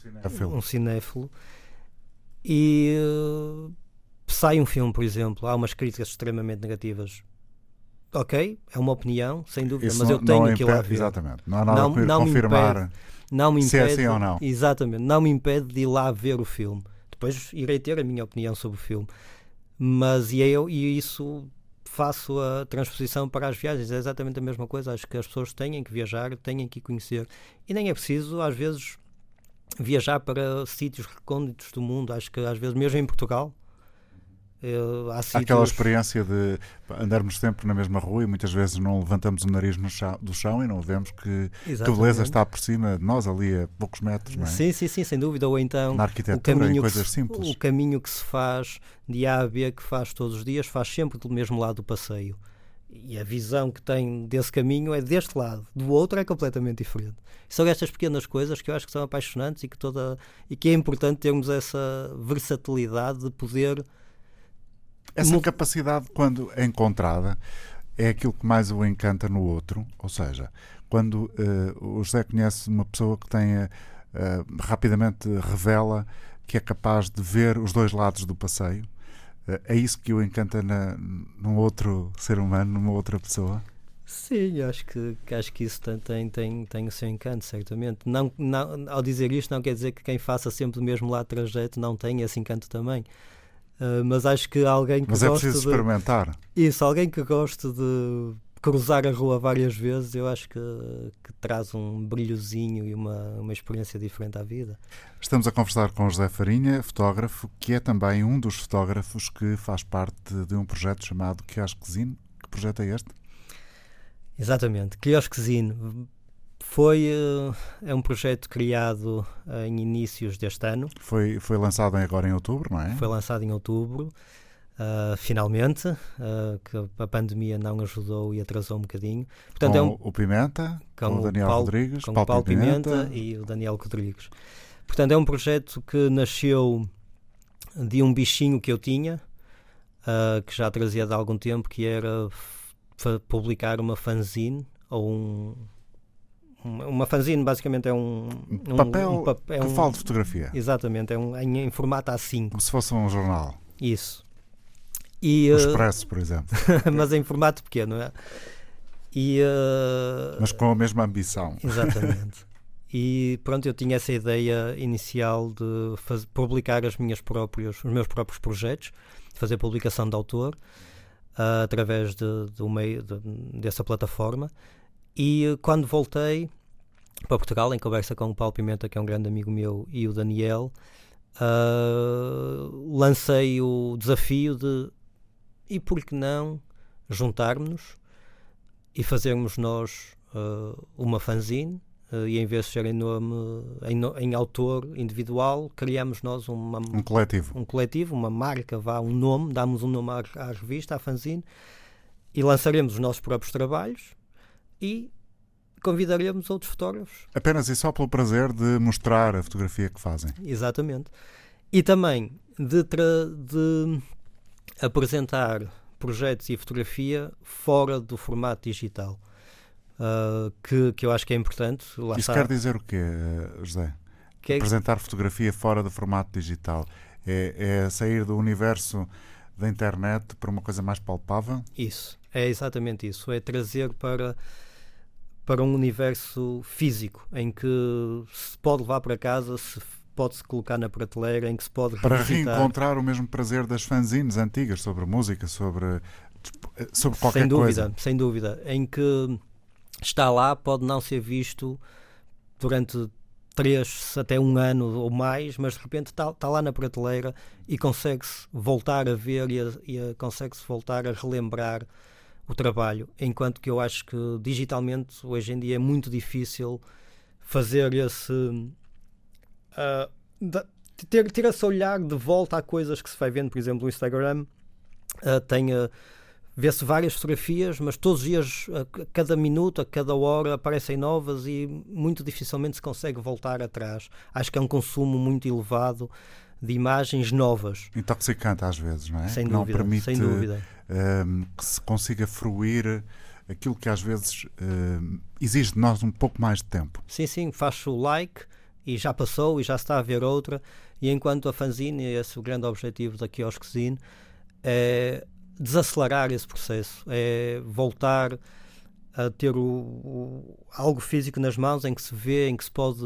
C: cinéfilo. um cinéfilo e uh, sai um filme, por exemplo, há umas críticas extremamente negativas. ok, é uma opinião, sem dúvida,
B: Isso
C: mas eu tenho lá
B: impede-
C: ver.
B: Exatamente. Não há nada
C: Não- não me
B: confirmar.
C: impede. Não me
B: Se é
C: impede,
B: assim ou não.
C: Exatamente, não me impede de ir lá ver o filme. Depois irei ter a minha opinião sobre o filme. Mas e eu e isso faço a transposição para as viagens, é exatamente a mesma coisa. Acho que as pessoas têm que viajar, têm que conhecer. E nem é preciso, às vezes, viajar para sítios recônditos do mundo. Acho que às vezes, mesmo em Portugal, eh, há sítios.
B: Aquela experiência de andarmos sempre na mesma rua e muitas vezes não levantamos o nariz no chão- do chão e não vemos que, que a beleza está por cima de nós ali a poucos metros, não é?
C: Sim, sim, sim, sem dúvida. Ou então
B: Na
C: o
B: arquitetura, em
C: caminho,
B: coisas
C: se,
B: simples.
C: o caminho que se faz de A a B, que faz todos os dias, faz sempre do mesmo lado do passeio. E a visão que tem desse caminho é deste lado, do outro é completamente diferente. São estas pequenas coisas que eu acho que são apaixonantes e que, toda, e que é importante termos essa versatilidade de poder.
B: Essa
C: Mu-
B: capacidade, quando é encontrada, é aquilo que mais o encanta no outro. Ou seja, quando eh, o José conhece uma pessoa que tenha eh, rapidamente revela que é capaz de ver os dois lados do passeio, eh, é isso que o encanta na, num outro ser humano, numa outra pessoa.
C: Sim, acho que, acho que isso tem, tem, tem, tem o seu encanto, certamente. Não, não, ao dizer isto, não quer dizer que quem faça sempre o mesmo lado de trajeto não tenha esse encanto também. Ah, mas acho que alguém que
B: Mas é preciso
C: de,
B: experimentar.
C: Isso, alguém que goste de cruzar a rua várias vezes, eu acho que, que traz um brilhozinho e uma, uma experiência diferente à vida.
B: Estamos a conversar com José Farinha, fotógrafo, que é também um dos fotógrafos que faz parte de um projeto chamado Quiosquezine. Que projeto é este?
C: Exatamente, Quiosquezine foi eh, é um projeto criado eh, em inícios deste ano,
B: Foi, foi lançado agora em outubro, não é?
C: foi lançado em outubro, ah, finalmente, ah, que a pandemia não ajudou e atrasou um bocadinho. Portanto,
B: com
C: é um,
B: o Pimenta,
C: com
B: com o Daniel
C: Paulo-
B: Rodrigues,
C: com o
B: Paulo,
C: Paulo Pimenta,
B: Pimenta.
C: e o Daniel Rodrigues. Portanto, é um projeto que nasceu de um bichinho que eu tinha, ah, que já trazia de algum tempo, que era publicar uma fanzine ou um. Uma fanzine basicamente é um,
B: Um papel
C: pap- é
B: que
C: um-
B: fala de fotografia.
C: Exatamente, é um, em, em formato A5.
B: Como se fosse um jornal.
C: Isso. E,
B: O
C: eh,
B: Expresso, por exemplo.
C: mas em formato pequeno, é? E, eh,
B: Mas com a mesma ambição.
C: Exatamente. E pronto, eu tinha essa ideia inicial de faz- publicar as minhas próprias, os meus próprios projetos, de fazer publicação de autor ah, através de, meio de- dessa plataforma. E eh, quando voltei para Portugal, em conversa com o Paulo Pimenta, que é um grande amigo meu, e o Daniel, ah, lancei o desafio de e por que não juntarmos e fazermos nós ah, uma fanzine ah, e em vez de ser em nome em, em autor individual criamos nós uma,
B: Um coletivo.
C: um coletivo, uma marca, vá, um nome, damos um nome à, à revista, à fanzine, e lançaremos os nossos próprios trabalhos e convidaremos outros fotógrafos.
B: Apenas e só pelo prazer de mostrar a fotografia que fazem.
C: Exatamente. E também de, de apresentar projetos e fotografia fora do formato digital. ah, que, que eu acho que é importante. Lá
B: Isso
C: está.
B: quer dizer o quê, José?
C: Que é-
B: Apresentar fotografia fora do formato digital. É, é sair do universo da internet para uma coisa mais palpável?
C: Isso, é exatamente isso. É trazer para, para um universo físico em que se pode levar para casa, se pode-se colocar na prateleira, em que se pode
B: Para
C: revisitar.
B: reencontrar o mesmo prazer das fanzines antigas sobre música, sobre, sobre qualquer
C: sem dúvida,
B: coisa.
C: sem dúvida. Em que está lá, pode não ser visto durante três até um ano ou mais, mas de repente está, está lá na prateleira e consegue-se voltar a ver e, e consegue-se voltar a relembrar o trabalho. Enquanto que eu acho que digitalmente hoje em dia é muito difícil fazer esse. da- ter, ter esse olhar de volta a coisas que se vai vendo, por exemplo, o Instagram ah, tem. ah, Vê-se várias fotografias, mas todos os dias, a cada minuto, a cada hora, aparecem novas e muito dificilmente se consegue voltar atrás. Acho que é um consumo muito elevado de imagens novas,
B: Intoxicante às vezes, não é?
C: sem
B: Que não
C: dúvida.
B: permite
C: sem dúvida.
B: Ehm, que se consiga fruir aquilo que às vezes ehm, exige de nós um pouco mais de tempo.
C: Sim, sim, faz o like e já passou e já está a ver outra. E enquanto a fanzine, esse é o grande objetivo da Quiosquezine, é desacelerar esse processo, é voltar a ter o, o, algo físico nas mãos em que se vê, em que se pode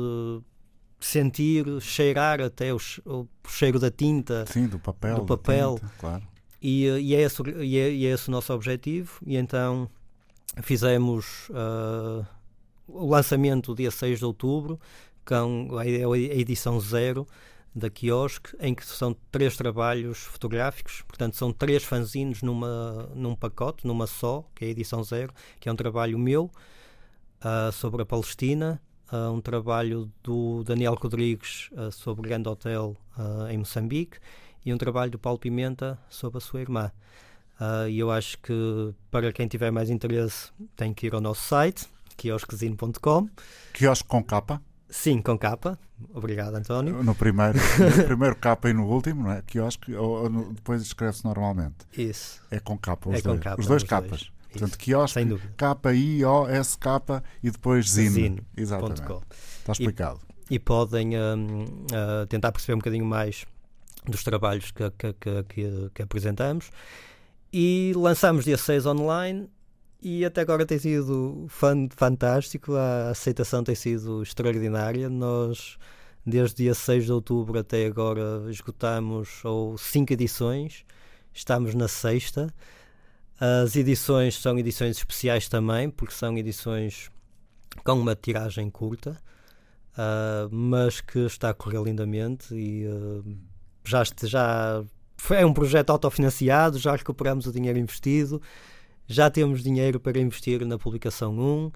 C: sentir, cheirar até o, o cheiro da tinta,
B: Sim, do papel,
C: do papel.
B: Tinta, claro.
C: E, e, é esse, e, é, e, é, esse, o nosso objetivo. E então fizemos uh, o lançamento dia 6 de outubro, com a, a edição zero da quiosque, em que são três trabalhos fotográficos, portanto são três fanzines numa, num pacote, numa só, que é a edição zero, que é um trabalho meu uh, sobre a Palestina, uh, um trabalho do Daniel Rodrigues uh, sobre o Grande Hotel em Moçambique e um trabalho do Paulo Pimenta sobre a sua irmã. E eu acho que para quem tiver mais interesse tem que ir ao nosso site, quiosquezine.com.
B: Quiosque com capa?
C: Sim, com capa. Obrigado, António.
B: No primeiro, no primeiro capa e no último, não é? Quiosque, ou, ou depois escreve-se normalmente.
C: Isso.
B: É com capa, os
C: é
B: dois.
C: Capa,
B: os dois
C: os
B: capas.
C: Dois.
B: Portanto, quiosque, K-I-O-S-K e depois zine.
C: zine.
B: Exatamente. Está explicado.
C: E, e podem um, uh, tentar perceber um bocadinho mais dos trabalhos que, que, que, que apresentamos. E lançamos dia 6 online e até agora tem sido fan, fantástico, a aceitação tem sido extraordinária. Nós, desde dia 6 de outubro até agora, esgotamos ou cinco edições, estamos na sexta. As edições são edições especiais também, porque são edições com uma tiragem curta, uh, mas que está a correr lindamente e uh, já, já é um projeto autofinanciado, já recuperamos o dinheiro investido já temos dinheiro para investir na publicação 1,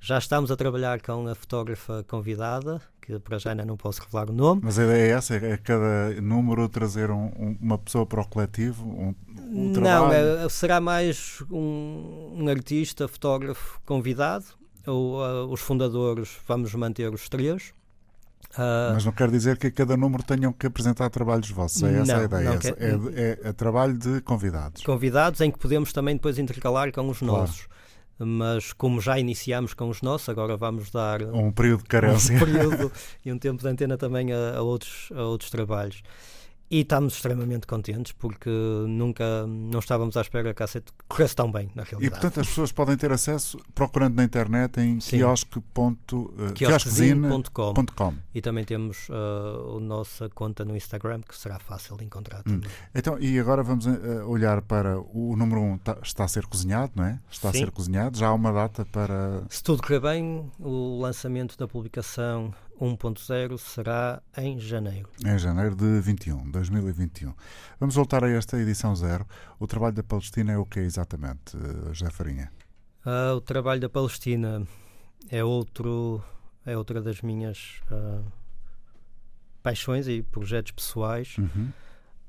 C: já estamos a trabalhar com a fotógrafa convidada, que para já ainda não posso revelar o nome.
B: Mas a ideia é essa, é cada número trazer um, um, uma pessoa para o coletivo, um, um
C: Não, é, será mais um, artista, fotógrafo convidado, ou uh, os fundadores, vamos manter os três,
B: Uh, Mas não quer dizer que a cada número tenham que apresentar trabalhos vossos. É essa
C: não,
B: a ideia.
C: Quer...
B: É, é, é, trabalho de convidados.
C: Convidados em que podemos também depois intercalar com os claro. nossos. Mas como já iniciamos com os nossos, agora vamos dar
B: um período de carência
C: um período e um tempo de antena também a, a outros, a outros trabalhos. E estamos extremamente contentes porque nunca não estávamos à espera que a cassete corresse tão bem, na realidade.
B: E portanto as pessoas podem ter acesso procurando na internet em quiosque.com.
C: E também temos uh, a nossa conta no Instagram que será fácil de encontrar hum.
B: Então, e agora vamos uh, olhar para o número 1 um, tá, está a ser cozinhado, não é? Está Sim. a ser cozinhado, já há uma data para.
C: Se tudo correr bem, o lançamento da publicação 1.0 será em janeiro.
B: Em janeiro de 21, 2021. Vamos voltar a esta edição zero. O trabalho da Palestina é o que exatamente, eh, José Farinha?
C: Uh, o trabalho da Palestina é outro é outra das minhas uh, paixões e projetos pessoais
B: uhum.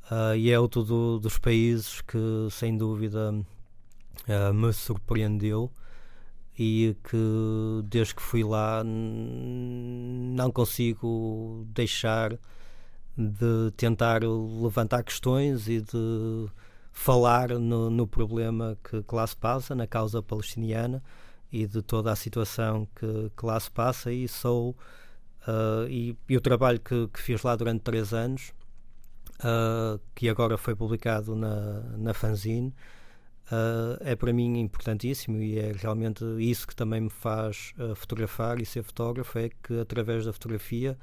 C: uh, e é outro do, dos países que sem dúvida me surpreendeu e que desde que fui lá não consigo deixar de tentar levantar questões e de falar no, no problema que, que lá se passa, na causa palestiniana e de toda a situação que, que lá se passa. E sou uh, e, e, o trabalho que, que, fiz lá durante três anos uh, que agora foi publicado na, na fanzine uh, é para mim importantíssimo e é realmente isso que também me faz uh, fotografar e ser fotógrafo é que através da fotografia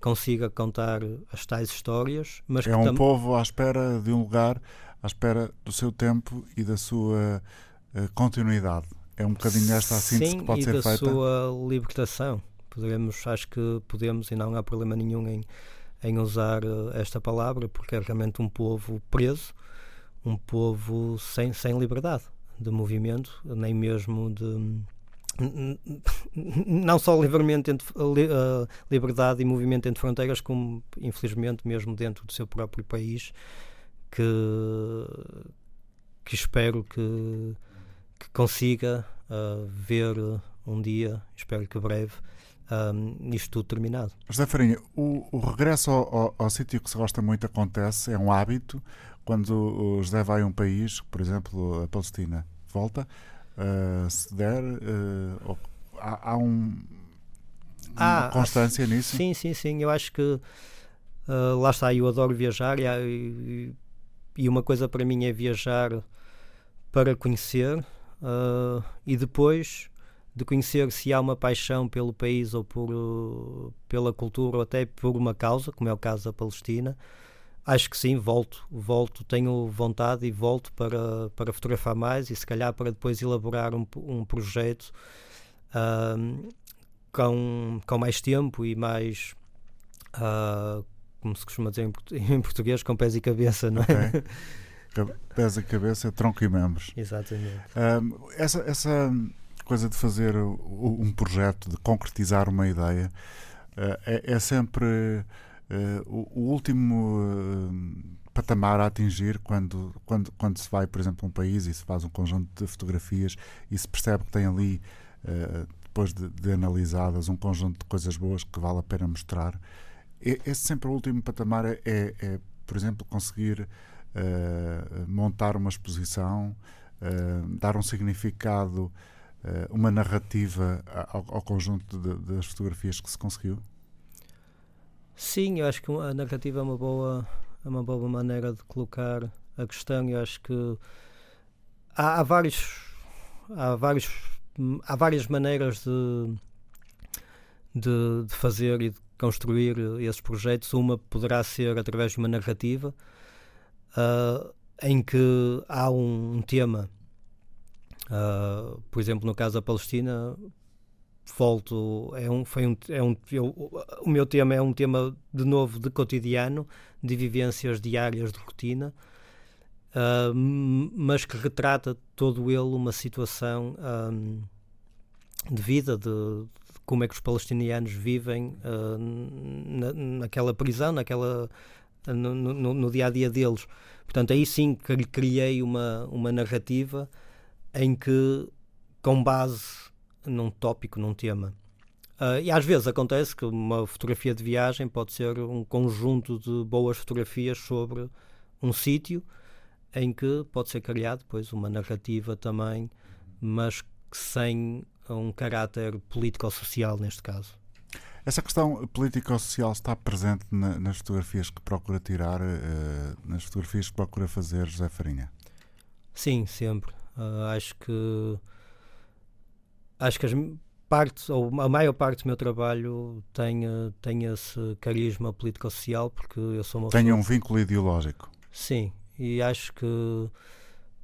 C: consiga contar as tais histórias. Mas
B: é um povo à espera de um lugar, à espera do seu tempo e da sua uh, continuidade. É um bocadinho esta a síntese
C: Sim,
B: que pode
C: e
B: ser
C: da
B: feita.
C: sua libertação. Poderemos, acho que podemos e não há problema nenhum em, em usar esta palavra porque é realmente um povo preso um povo sem, sem liberdade de movimento, nem mesmo de não só livremente entre, uh, liberdade e movimento entre fronteiras, como infelizmente mesmo dentro do seu próprio país, que, que espero que, que consiga uh, ver um dia, espero que breve, um, isto tudo terminado.
B: José Farinha, o, o regresso ao, ao, ao sítio que se gosta muito acontece, é um hábito, quando o José vai a um país, por exemplo, a Palestina, volta, uh, se der, uh, há, há um, uma ah, constância nisso?
C: Sim, sim, sim. Eu acho que uh, lá está, eu adoro viajar e, e, e, uma coisa para mim é viajar para conhecer uh, e depois de conhecer se há uma paixão pelo país ou por, pela cultura ou até por uma causa, como é o caso da Palestina, acho que sim, volto, volto, tenho vontade e volto para, para fotografar mais e se calhar para depois elaborar um, um projeto com, com mais tempo e mais uh, como se costuma dizer em, português, com pés e cabeça, não é?
B: Okay. Pés e cabeça, tronco e membros.
C: Exatamente.
B: essa, essa coisa de fazer um projeto, de concretizar uma ideia, uh, é, é, sempre uh, o, último uh, patamar a atingir quando, quando, quando se vai, por exemplo, a um país e se faz um conjunto de fotografias e se percebe que tem ali, depois de, de analisadas, um conjunto de coisas boas que vale a pena mostrar. Esse sempre o último patamar é, é, é por exemplo, conseguir montar uma exposição, dar um significado uh, uma narrativa ao, ao conjunto de, das fotografias que se conseguiu?
C: Sim, eu acho que a narrativa é uma boa, é uma boa maneira de colocar a questão. Eu acho que há, há vários, há vários, há várias maneiras de, de, de fazer e de construir esses projetos. Uma poderá ser através de uma narrativa uh, em que há um, um tema Uh, por exemplo, no caso da Palestina, volto, é um, foi um, é um eu, o meu tema é um tema de novo de cotidiano, de vivências diárias de rotina, uh, mas que retrata todo ele uma situação um, de vida, de, de, como é que os palestinianos vivem uh, na, naquela prisão, naquela no, no, no, dia a dia deles. Portanto, aí sim que criei uma, uma narrativa em que, com base num tópico, num tema. Uh, e às vezes acontece que uma fotografia de viagem pode ser um conjunto de boas fotografias sobre um sítio em que pode ser criado depois uma narrativa também, mas sem um caráter político-social neste caso.
B: Essa questão político-social está presente na, nas fotografias que procura tirar, uh, nas fotografias que procura fazer José Farinha?
C: Sim, sempre. Uh, acho que acho que as partes, ou a maior parte do meu trabalho tem, tem esse carisma político-social porque eu sou uma
B: Tenho um vínculo ideológico.
C: Sim, e acho que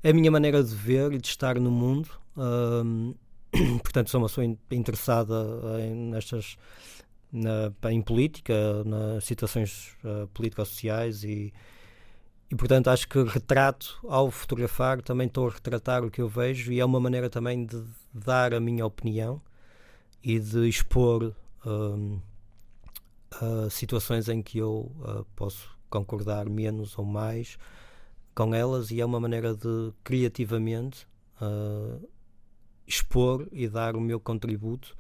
C: é a minha maneira de ver e de estar no mundo. portanto, sou uma pessoa interessada em, nestas na, em política, nas situações uh, político-sociais e e portanto acho que retrato ao fotografar também estou a retratar o que eu vejo e é uma maneira também de dar a minha opinião e de expor uh, situações em que eu uh, posso concordar menos ou mais com elas e é uma maneira de criativamente uh, expor e dar o meu contributo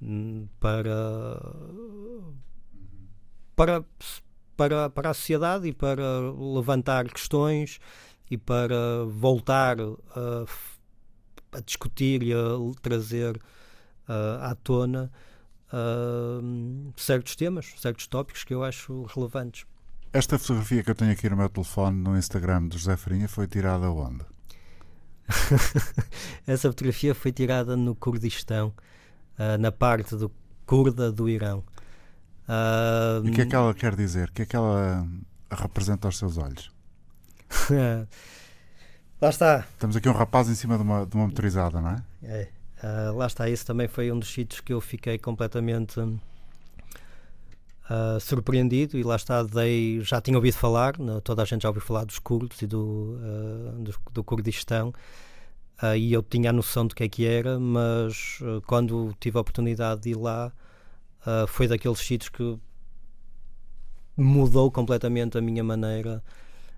C: hum, para para para, para a sociedade e para levantar questões e para voltar a, a discutir e a trazer uh, à tona uh, certos temas, certos tópicos que eu acho relevantes.
B: Esta fotografia que eu tenho aqui no meu telefone no Instagram do José Farinha foi tirada onde?
C: Essa fotografia foi tirada no Kurdistão, uh, na parte do Kurda do Irão.
B: Uh, e o que é que ela quer dizer? O que é que ela representa aos seus olhos?
C: lá está.
B: Temos aqui um rapaz em cima de uma, de uma motorizada, não é?
C: É. Uh, lá está, esse também foi um dos sítios que eu fiquei completamente uh, surpreendido e lá está, dei, já tinha ouvido falar, toda a gente já ouviu falar dos curdos e do, uh, do, do, Kurdistão e eu tinha a noção do que é que era, mas quando tive a oportunidade de ir lá uh, foi daqueles sítios que mudou completamente a minha maneira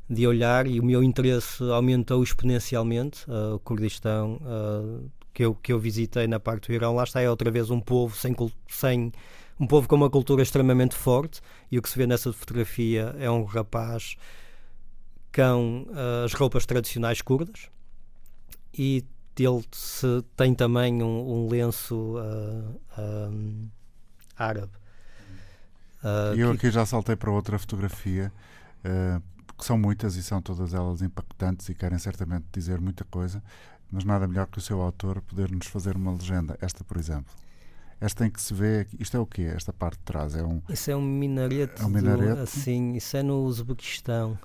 C: de olhar e o meu interesse aumentou exponencialmente. Uh, o Kurdistão uh, que, eu, que eu visitei na parte do Irão, lá está é outra vez um povo sem, sem um povo com uma cultura extremamente forte e o que se vê nessa fotografia é um rapaz com uh, as roupas tradicionais curdas e ele se, tem também um, um lenço um, árabe.
B: Uh, eu aqui já saltei para outra fotografia uh, que são muitas e são todas elas impactantes e querem certamente dizer muita coisa, mas nada melhor que o seu autor poder nos fazer uma legenda. Esta, por exemplo. Esta em que se vê. Isto é o quê? Esta parte de trás? É um,
C: isso é um minarete.
B: É um minarete?
C: Do, assim, isso é no Uzbequistão.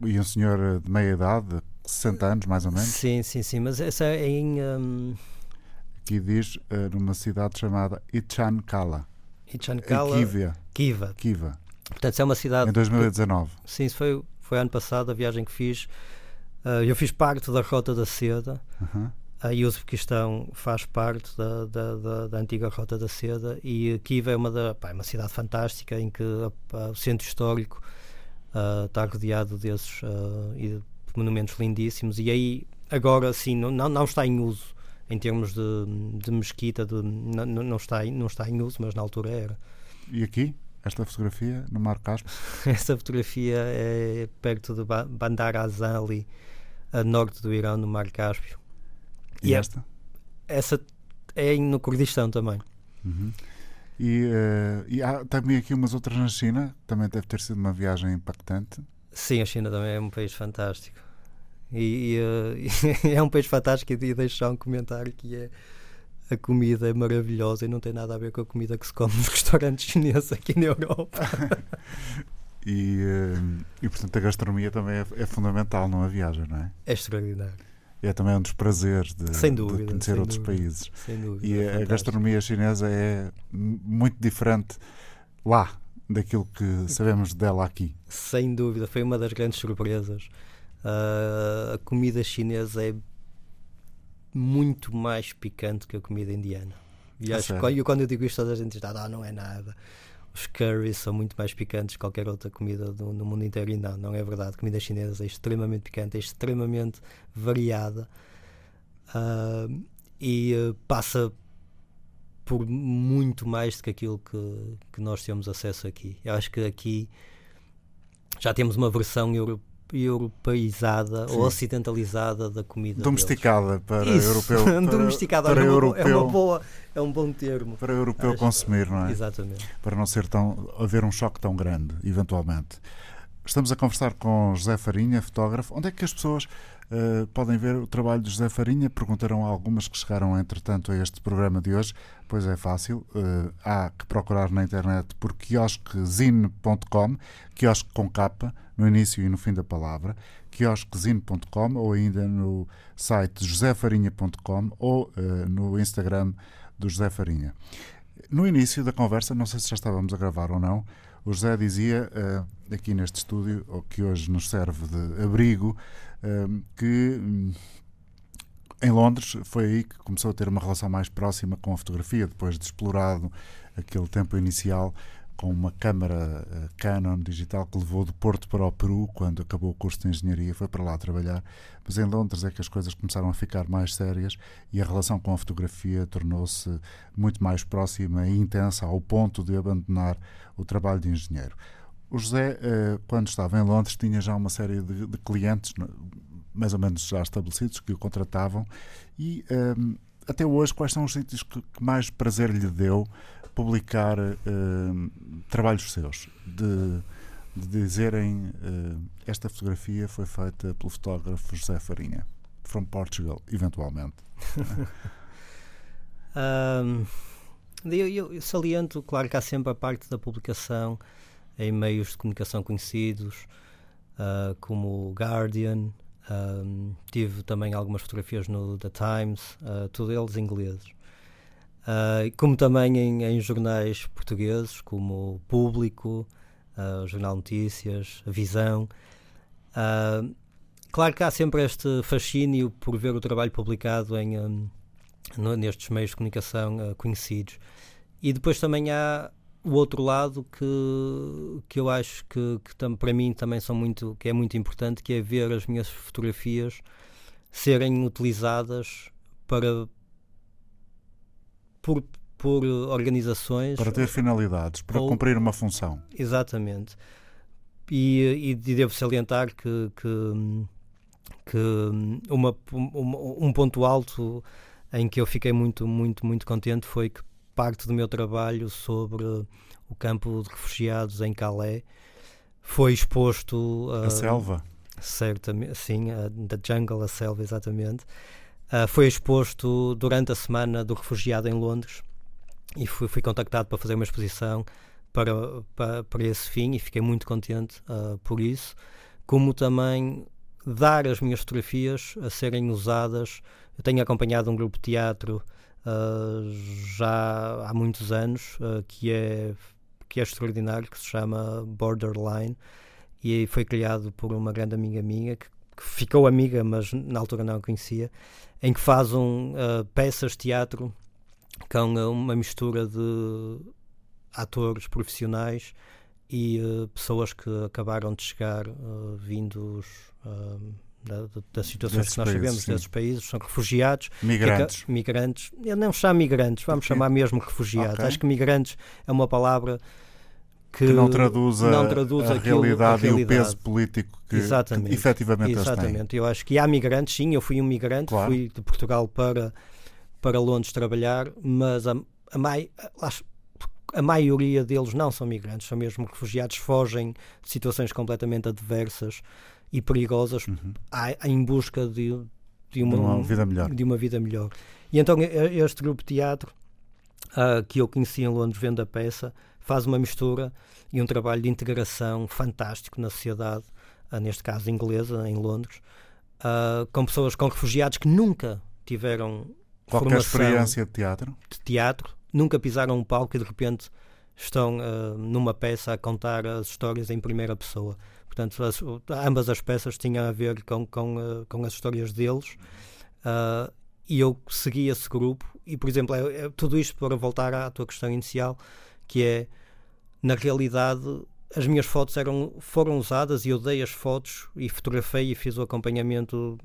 B: E um senhor de meia idade, 60 anos mais ou menos?
C: Sim, sim, sim. Mas essa é em. Um...
B: Aqui diz uh, numa cidade chamada Ichankala.
C: Ichankala.
B: Kiva.
C: Kiva.
B: Kiva.
C: Portanto, é uma cidade.
B: Em 2019.
C: Que, sim, foi, foi ano passado, a viagem que fiz. Uh, eu fiz parte da Rota da Seda.
B: Uhum.
C: Uh, e o Uzbequistão faz parte da, da, da, da, antiga Rota da Seda. E Kiva é uma, da, pá, é uma cidade fantástica em que o centro histórico uh, está rodeado desses monumentos lindíssimos. E aí, agora sim, não, não está em uso em termos de, de mesquita, de, não, não, está, não está em uso, mas na altura era.
B: E aqui? Esta fotografia no Mar Cáspio?
C: Esta fotografia é perto de Bandar Azan, ali, a norte do Irão, no Mar Cáspio.
B: E, e esta?
C: É, essa é no Kurdistão também.
B: Uhum. E, uh, e, há também aqui umas outras na China, também deve ter sido uma viagem impactante.
C: Sim, a China também é um país fantástico. E, e uh, é um país fantástico e deixo já um comentário que é a comida é maravilhosa e não tem nada a ver com a comida que se come nos restaurantes chineses aqui na Europa.
B: e, eh, e portanto a gastronomia também é, é, fundamental numa viagem, não é?
C: É extraordinário.
B: É também um dos prazeres de,
C: dúvida,
B: de conhecer outros
C: dúvida,
B: países.
C: Sem dúvida.
B: E
C: é
B: a gastronomia chinesa é muito diferente lá daquilo que sabemos dela aqui.
C: Sem dúvida, foi uma das grandes surpresas. Uh, a comida chinesa é muito mais picante que a comida indiana. E acho que eu, quando eu digo isto, toda a gente diz: ah, não é nada. Os curries são muito mais picantes que qualquer outra comida do, no mundo inteiro. E não, não é verdade. A comida chinesa é extremamente picante, é extremamente variada uh, e uh, passa por muito mais do que aquilo que, que nós temos acesso aqui. Eu acho que aqui já temos uma versão europeia europeizada Sim. ou ocidentalizada da comida.
B: Domesticada
C: deles.
B: para
C: Isso.
B: europeu. Para,
C: Domesticada
B: para
C: é, uma,
B: europeu,
C: é, uma boa, é um bom termo.
B: Para europeu Acho, consumir, não é?
C: Exatamente.
B: Para não ser tão haver um choque tão grande, eventualmente. Estamos a conversar com José Farinha, fotógrafo. Onde é que as pessoas uh, podem ver o trabalho de José Farinha? Perguntaram algumas que chegaram, entretanto, a este programa de hoje. Pois é fácil. Uh, há que procurar na internet por quiosquezine.com, quiosque com capa, no início e no fim da palavra, quiosquezine.com ou ainda no site josefarinha.com ou uh, no Instagram do José Farinha. No início da conversa, não sei se já estávamos a gravar ou não, o José dizia, uh, aqui neste estúdio, que hoje nos serve de abrigo, que um, em Londres foi aí que começou a ter uma relação mais próxima com a fotografia, depois de explorado aquele tempo inicial com uma câmara uh, Canon digital que levou do Porto para o Peru quando acabou o curso de engenharia, foi para lá trabalhar. Mas em Londres é que as coisas começaram a ficar mais sérias e a relação com a fotografia tornou-se muito mais próxima e intensa ao ponto de abandonar o trabalho de engenheiro. O José, uh, quando estava em Londres, tinha já uma série de, de clientes, mais ou menos já estabelecidos, que o contratavam e. Um, até hoje, quais são os sítios que, que mais prazer lhe deu publicar uh, trabalhos seus, de, de dizerem uh, esta fotografia foi feita pelo fotógrafo José Farinha, from Portugal, eventualmente.
C: um, eu, eu, saliento, claro que há sempre a parte da publicação em meios de comunicação conhecidos, uh, como o Guardian, um, tive também algumas fotografias no The Times, uh, todos eles ingleses. Uh, como também em, em, jornais portugueses, como Público, uh, Jornal Notícias, Visão. Uh, claro que há sempre este fascínio por ver o trabalho publicado em, um, nestes meios de comunicação conhecidos. E depois também há o outro lado que, que eu acho que, que tam, para mim também são muito, que é muito importante, que é ver as minhas fotografias serem utilizadas para por, por organizações.
B: Para ter finalidades, para ou, cumprir uma função.
C: Exatamente. E, e devo salientar que, que, que uma, um, um ponto alto em que eu fiquei muito, muito, muito contente foi que parte do meu trabalho sobre o campo de refugiados em Calais foi exposto
B: a selva?
C: certamente sim da jungle a selva exatamente. Uh, foi exposto durante a semana do refugiado em Londres e fui, fui contactado para fazer uma exposição para, para, para esse fim e fiquei muito contente uh, por isso como também dar as minhas fotografias a serem usadas. Eu tenho acompanhado um grupo de teatro já há muitos anos, uh, que, é, que é extraordinário, que se chama Borderline, e foi criado por uma grande amiga minha, que, que ficou amiga, mas na altura não a conhecia, em que fazem uh, peças de teatro com uma mistura de atores profissionais e uh, pessoas que acabaram de chegar uh, vindos uh, da, das situações Desses que nós países, sim. desses países, são refugiados.
B: Migrantes.
C: Que, migrantes. Eu não chamo migrantes, vamos chamar mesmo refugiados. Okay. Acho que migrantes é uma palavra que,
B: que não, traduz a, não traduz a, aquilo, realidade a, realidade e o peso político que, exatamente, que efetivamente
C: Exatamente. Eu acho que há migrantes, sim, eu fui um migrante, claro. fui de Portugal para, para Londres trabalhar, mas a, a, mai, a maioria deles não são migrantes, são mesmo refugiados, fogem de situações completamente adversas e perigosas uhum. em busca de, de, uma,
B: uma, vida melhor.
C: de uma vida melhor. E então este grupo de teatro uh, que eu conheci em Londres vendo a peça faz uma mistura e um trabalho de integração fantástico na sociedade, uh, neste caso inglesa, em Londres, uh, com pessoas, com refugiados que nunca tiveram
B: Qualquer experiência de teatro?
C: De teatro, nunca pisaram um palco e de repente estão numa peça a contar as histórias em primeira pessoa. Portanto, as, ambas as peças tinham a ver com, com, uh, com as histórias deles. Uh, e eu segui esse grupo. E, por exemplo, é, é, tudo isto para voltar à tua questão inicial, que é, na realidade, as minhas fotos eram, foram usadas e eu dei as fotos e fotografei e fiz o acompanhamento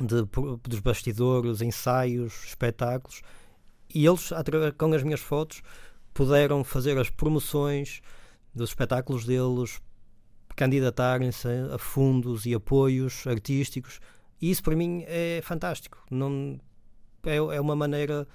C: de, dos bastidores, ensaios, espetáculos. E eles, com as minhas fotos, puderam fazer as promoções dos espetáculos deles, candidatarem-se a fundos e apoios artísticos. E isso para mim é fantástico. Não, é, é uma maneira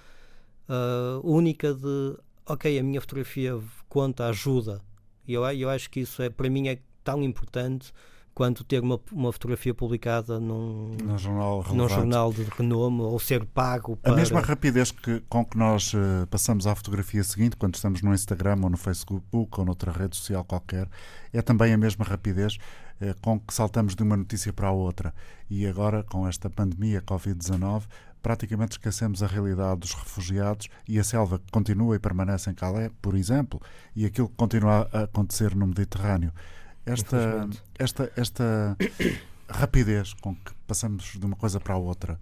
C: uh, única de, ok, a minha fotografia conta, ajuda. E eu, eu acho que isso é, para mim é tão importante quanto ter uma, uma fotografia publicada num,
B: num, jornal,
C: num jornal de renome ou ser pago para...
B: A mesma rapidez que, com que nós uh, passamos à fotografia seguinte, quando estamos no Instagram ou no Facebook ou noutra rede social qualquer, é também a mesma rapidez uh, com que saltamos de uma notícia para a outra. E agora, com esta pandemia Covid-19, praticamente esquecemos a realidade dos refugiados e a selva que continua e permanece em Calais, por exemplo, e aquilo que continua a acontecer no Mediterrâneo esta, esta, esta rapidez com que passamos de uma coisa para a outra,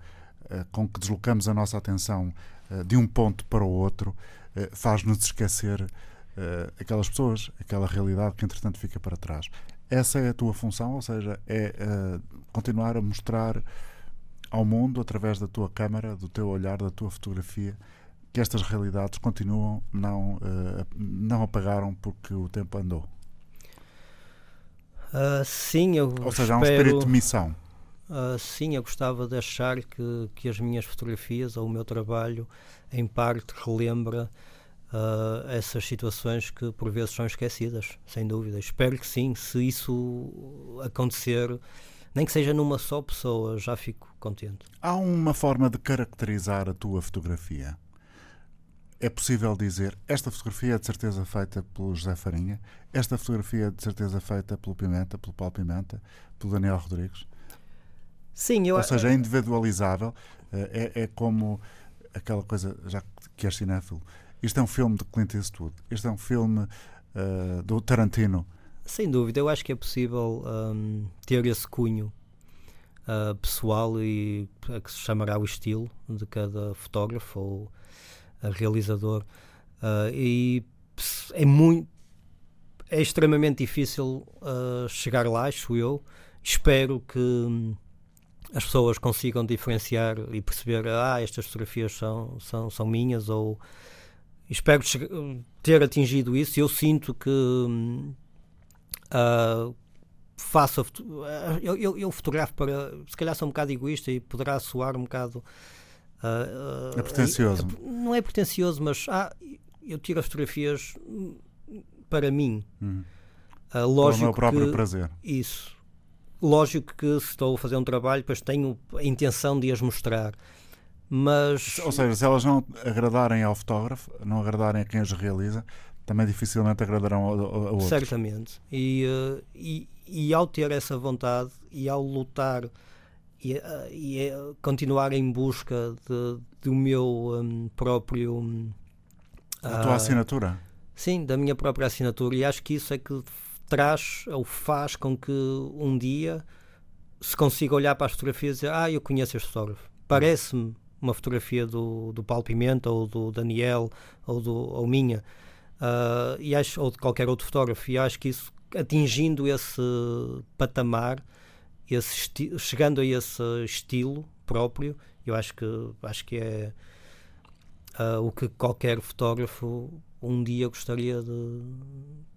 B: eh, com que deslocamos a nossa atenção eh, de um ponto para o outro, eh, faz-nos esquecer aquelas pessoas, aquela realidade que entretanto fica para trás. Essa é a tua função, ou seja, é continuar a mostrar ao mundo, através da tua câmara, do teu olhar, da tua fotografia, que estas realidades continuam, não, não apagaram porque o tempo andou.
C: Uh, sim, eu
B: Ou seja,
C: há
B: um espírito de missão.
C: Uh, sim, eu gostava de achar que, que as minhas fotografias ou o meu trabalho, em parte, relembra uh, essas situações que por vezes são esquecidas, sem dúvida. Espero que sim, se isso acontecer, nem que seja numa só pessoa, já fico contente.
B: Há uma forma de caracterizar a tua fotografia? É possível dizer esta fotografia é de certeza feita pelo José Farinha, esta fotografia é de certeza feita pelo Pimenta, pelo Paulo Pimenta, pelo Daniel Rodrigues?
C: Sim, eu...
B: Ou seja, é individualizável, eh, é, é como aquela coisa, já que és cinéfilo, isto é um filme de Clint Eastwood, isto é um filme uh, do Tarantino.
C: Sem dúvida, eu acho que é possível um, ter esse cunho uh, pessoal e que se chamará o estilo de cada fotógrafo ou realizador, uh, e é muito é extremamente difícil uh, chegar lá, acho eu. Espero que hum, as pessoas consigam diferenciar e perceber, ah, estas fotografias são, são, são minhas, ou espero ter atingido isso. Eu sinto que uh, faço. Eu, eu, eu, fotografo para. Se calhar sou um bocado egoísta e poderá soar um bocado
B: é pretencioso.
C: É, não é pretencioso, mas ah, eu tiro as fotografias para mim.
B: Hum. Uh, lógico o meu próprio
C: que,
B: prazer.
C: Isso. Lógico que se estou a fazer um trabalho, depois tenho a intenção de as mostrar. Mas...
B: Ou seja, se elas não agradarem ao fotógrafo, não agradarem a quem as realiza, também dificilmente agradarão a, a, outros.
C: Certamente. E, uh, e, e, ao ter essa vontade e ao lutar e, uh, e uh, continuar em busca de, do meu um, próprio. Um,
B: a tua assinatura?
C: Sim, da minha própria assinatura. E acho que isso é que traz ou faz com que um dia se consiga olhar para as fotografias e dizer: Ah, eu conheço este fotógrafo. Parece-me uma fotografia do, do Paulo Pimenta ou do Daniel ou, do, ou minha uh, e acho, ou de qualquer outro fotógrafo. E acho que isso, atingindo esse patamar, esse chegando a esse estilo próprio, eu acho que, acho que é uh, o que qualquer fotógrafo um dia gostaria de.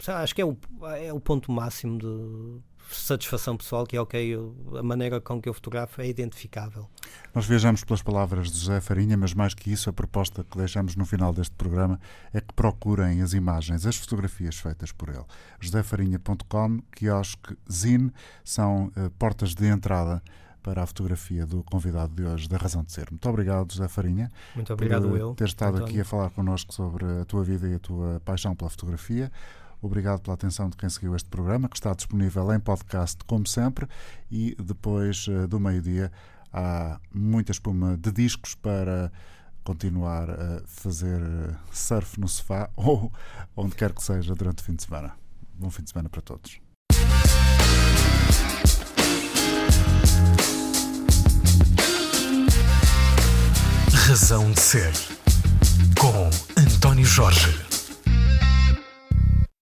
C: Acho que é o, é o ponto máximo de satisfação pessoal que é ok, a maneira com que eu fotografo é identificável.
B: Nós viajamos pelas palavras de José Farinha, mas mais que isso, a proposta que deixamos no final deste programa é que procurem as imagens, as fotografias feitas por ele. josefarinha.com, quiosque, zine, são uh, portas de entrada para a fotografia do convidado de hoje, da Razão de Ser. Muito obrigado, José Farinha.
C: Muito obrigado,
B: por
C: eu.
B: ter estado António. aqui a falar connosco sobre a tua vida e a tua paixão pela fotografia. Obrigado pela atenção de quem seguiu este programa, que está disponível em podcast, como sempre, e depois eh, do meio-dia há muita espuma de discos para continuar a fazer eh, surf no sofá ou onde quer que seja durante o fim de semana. Bom fim de semana para todos.
A: Razão de Ser com António Jorge.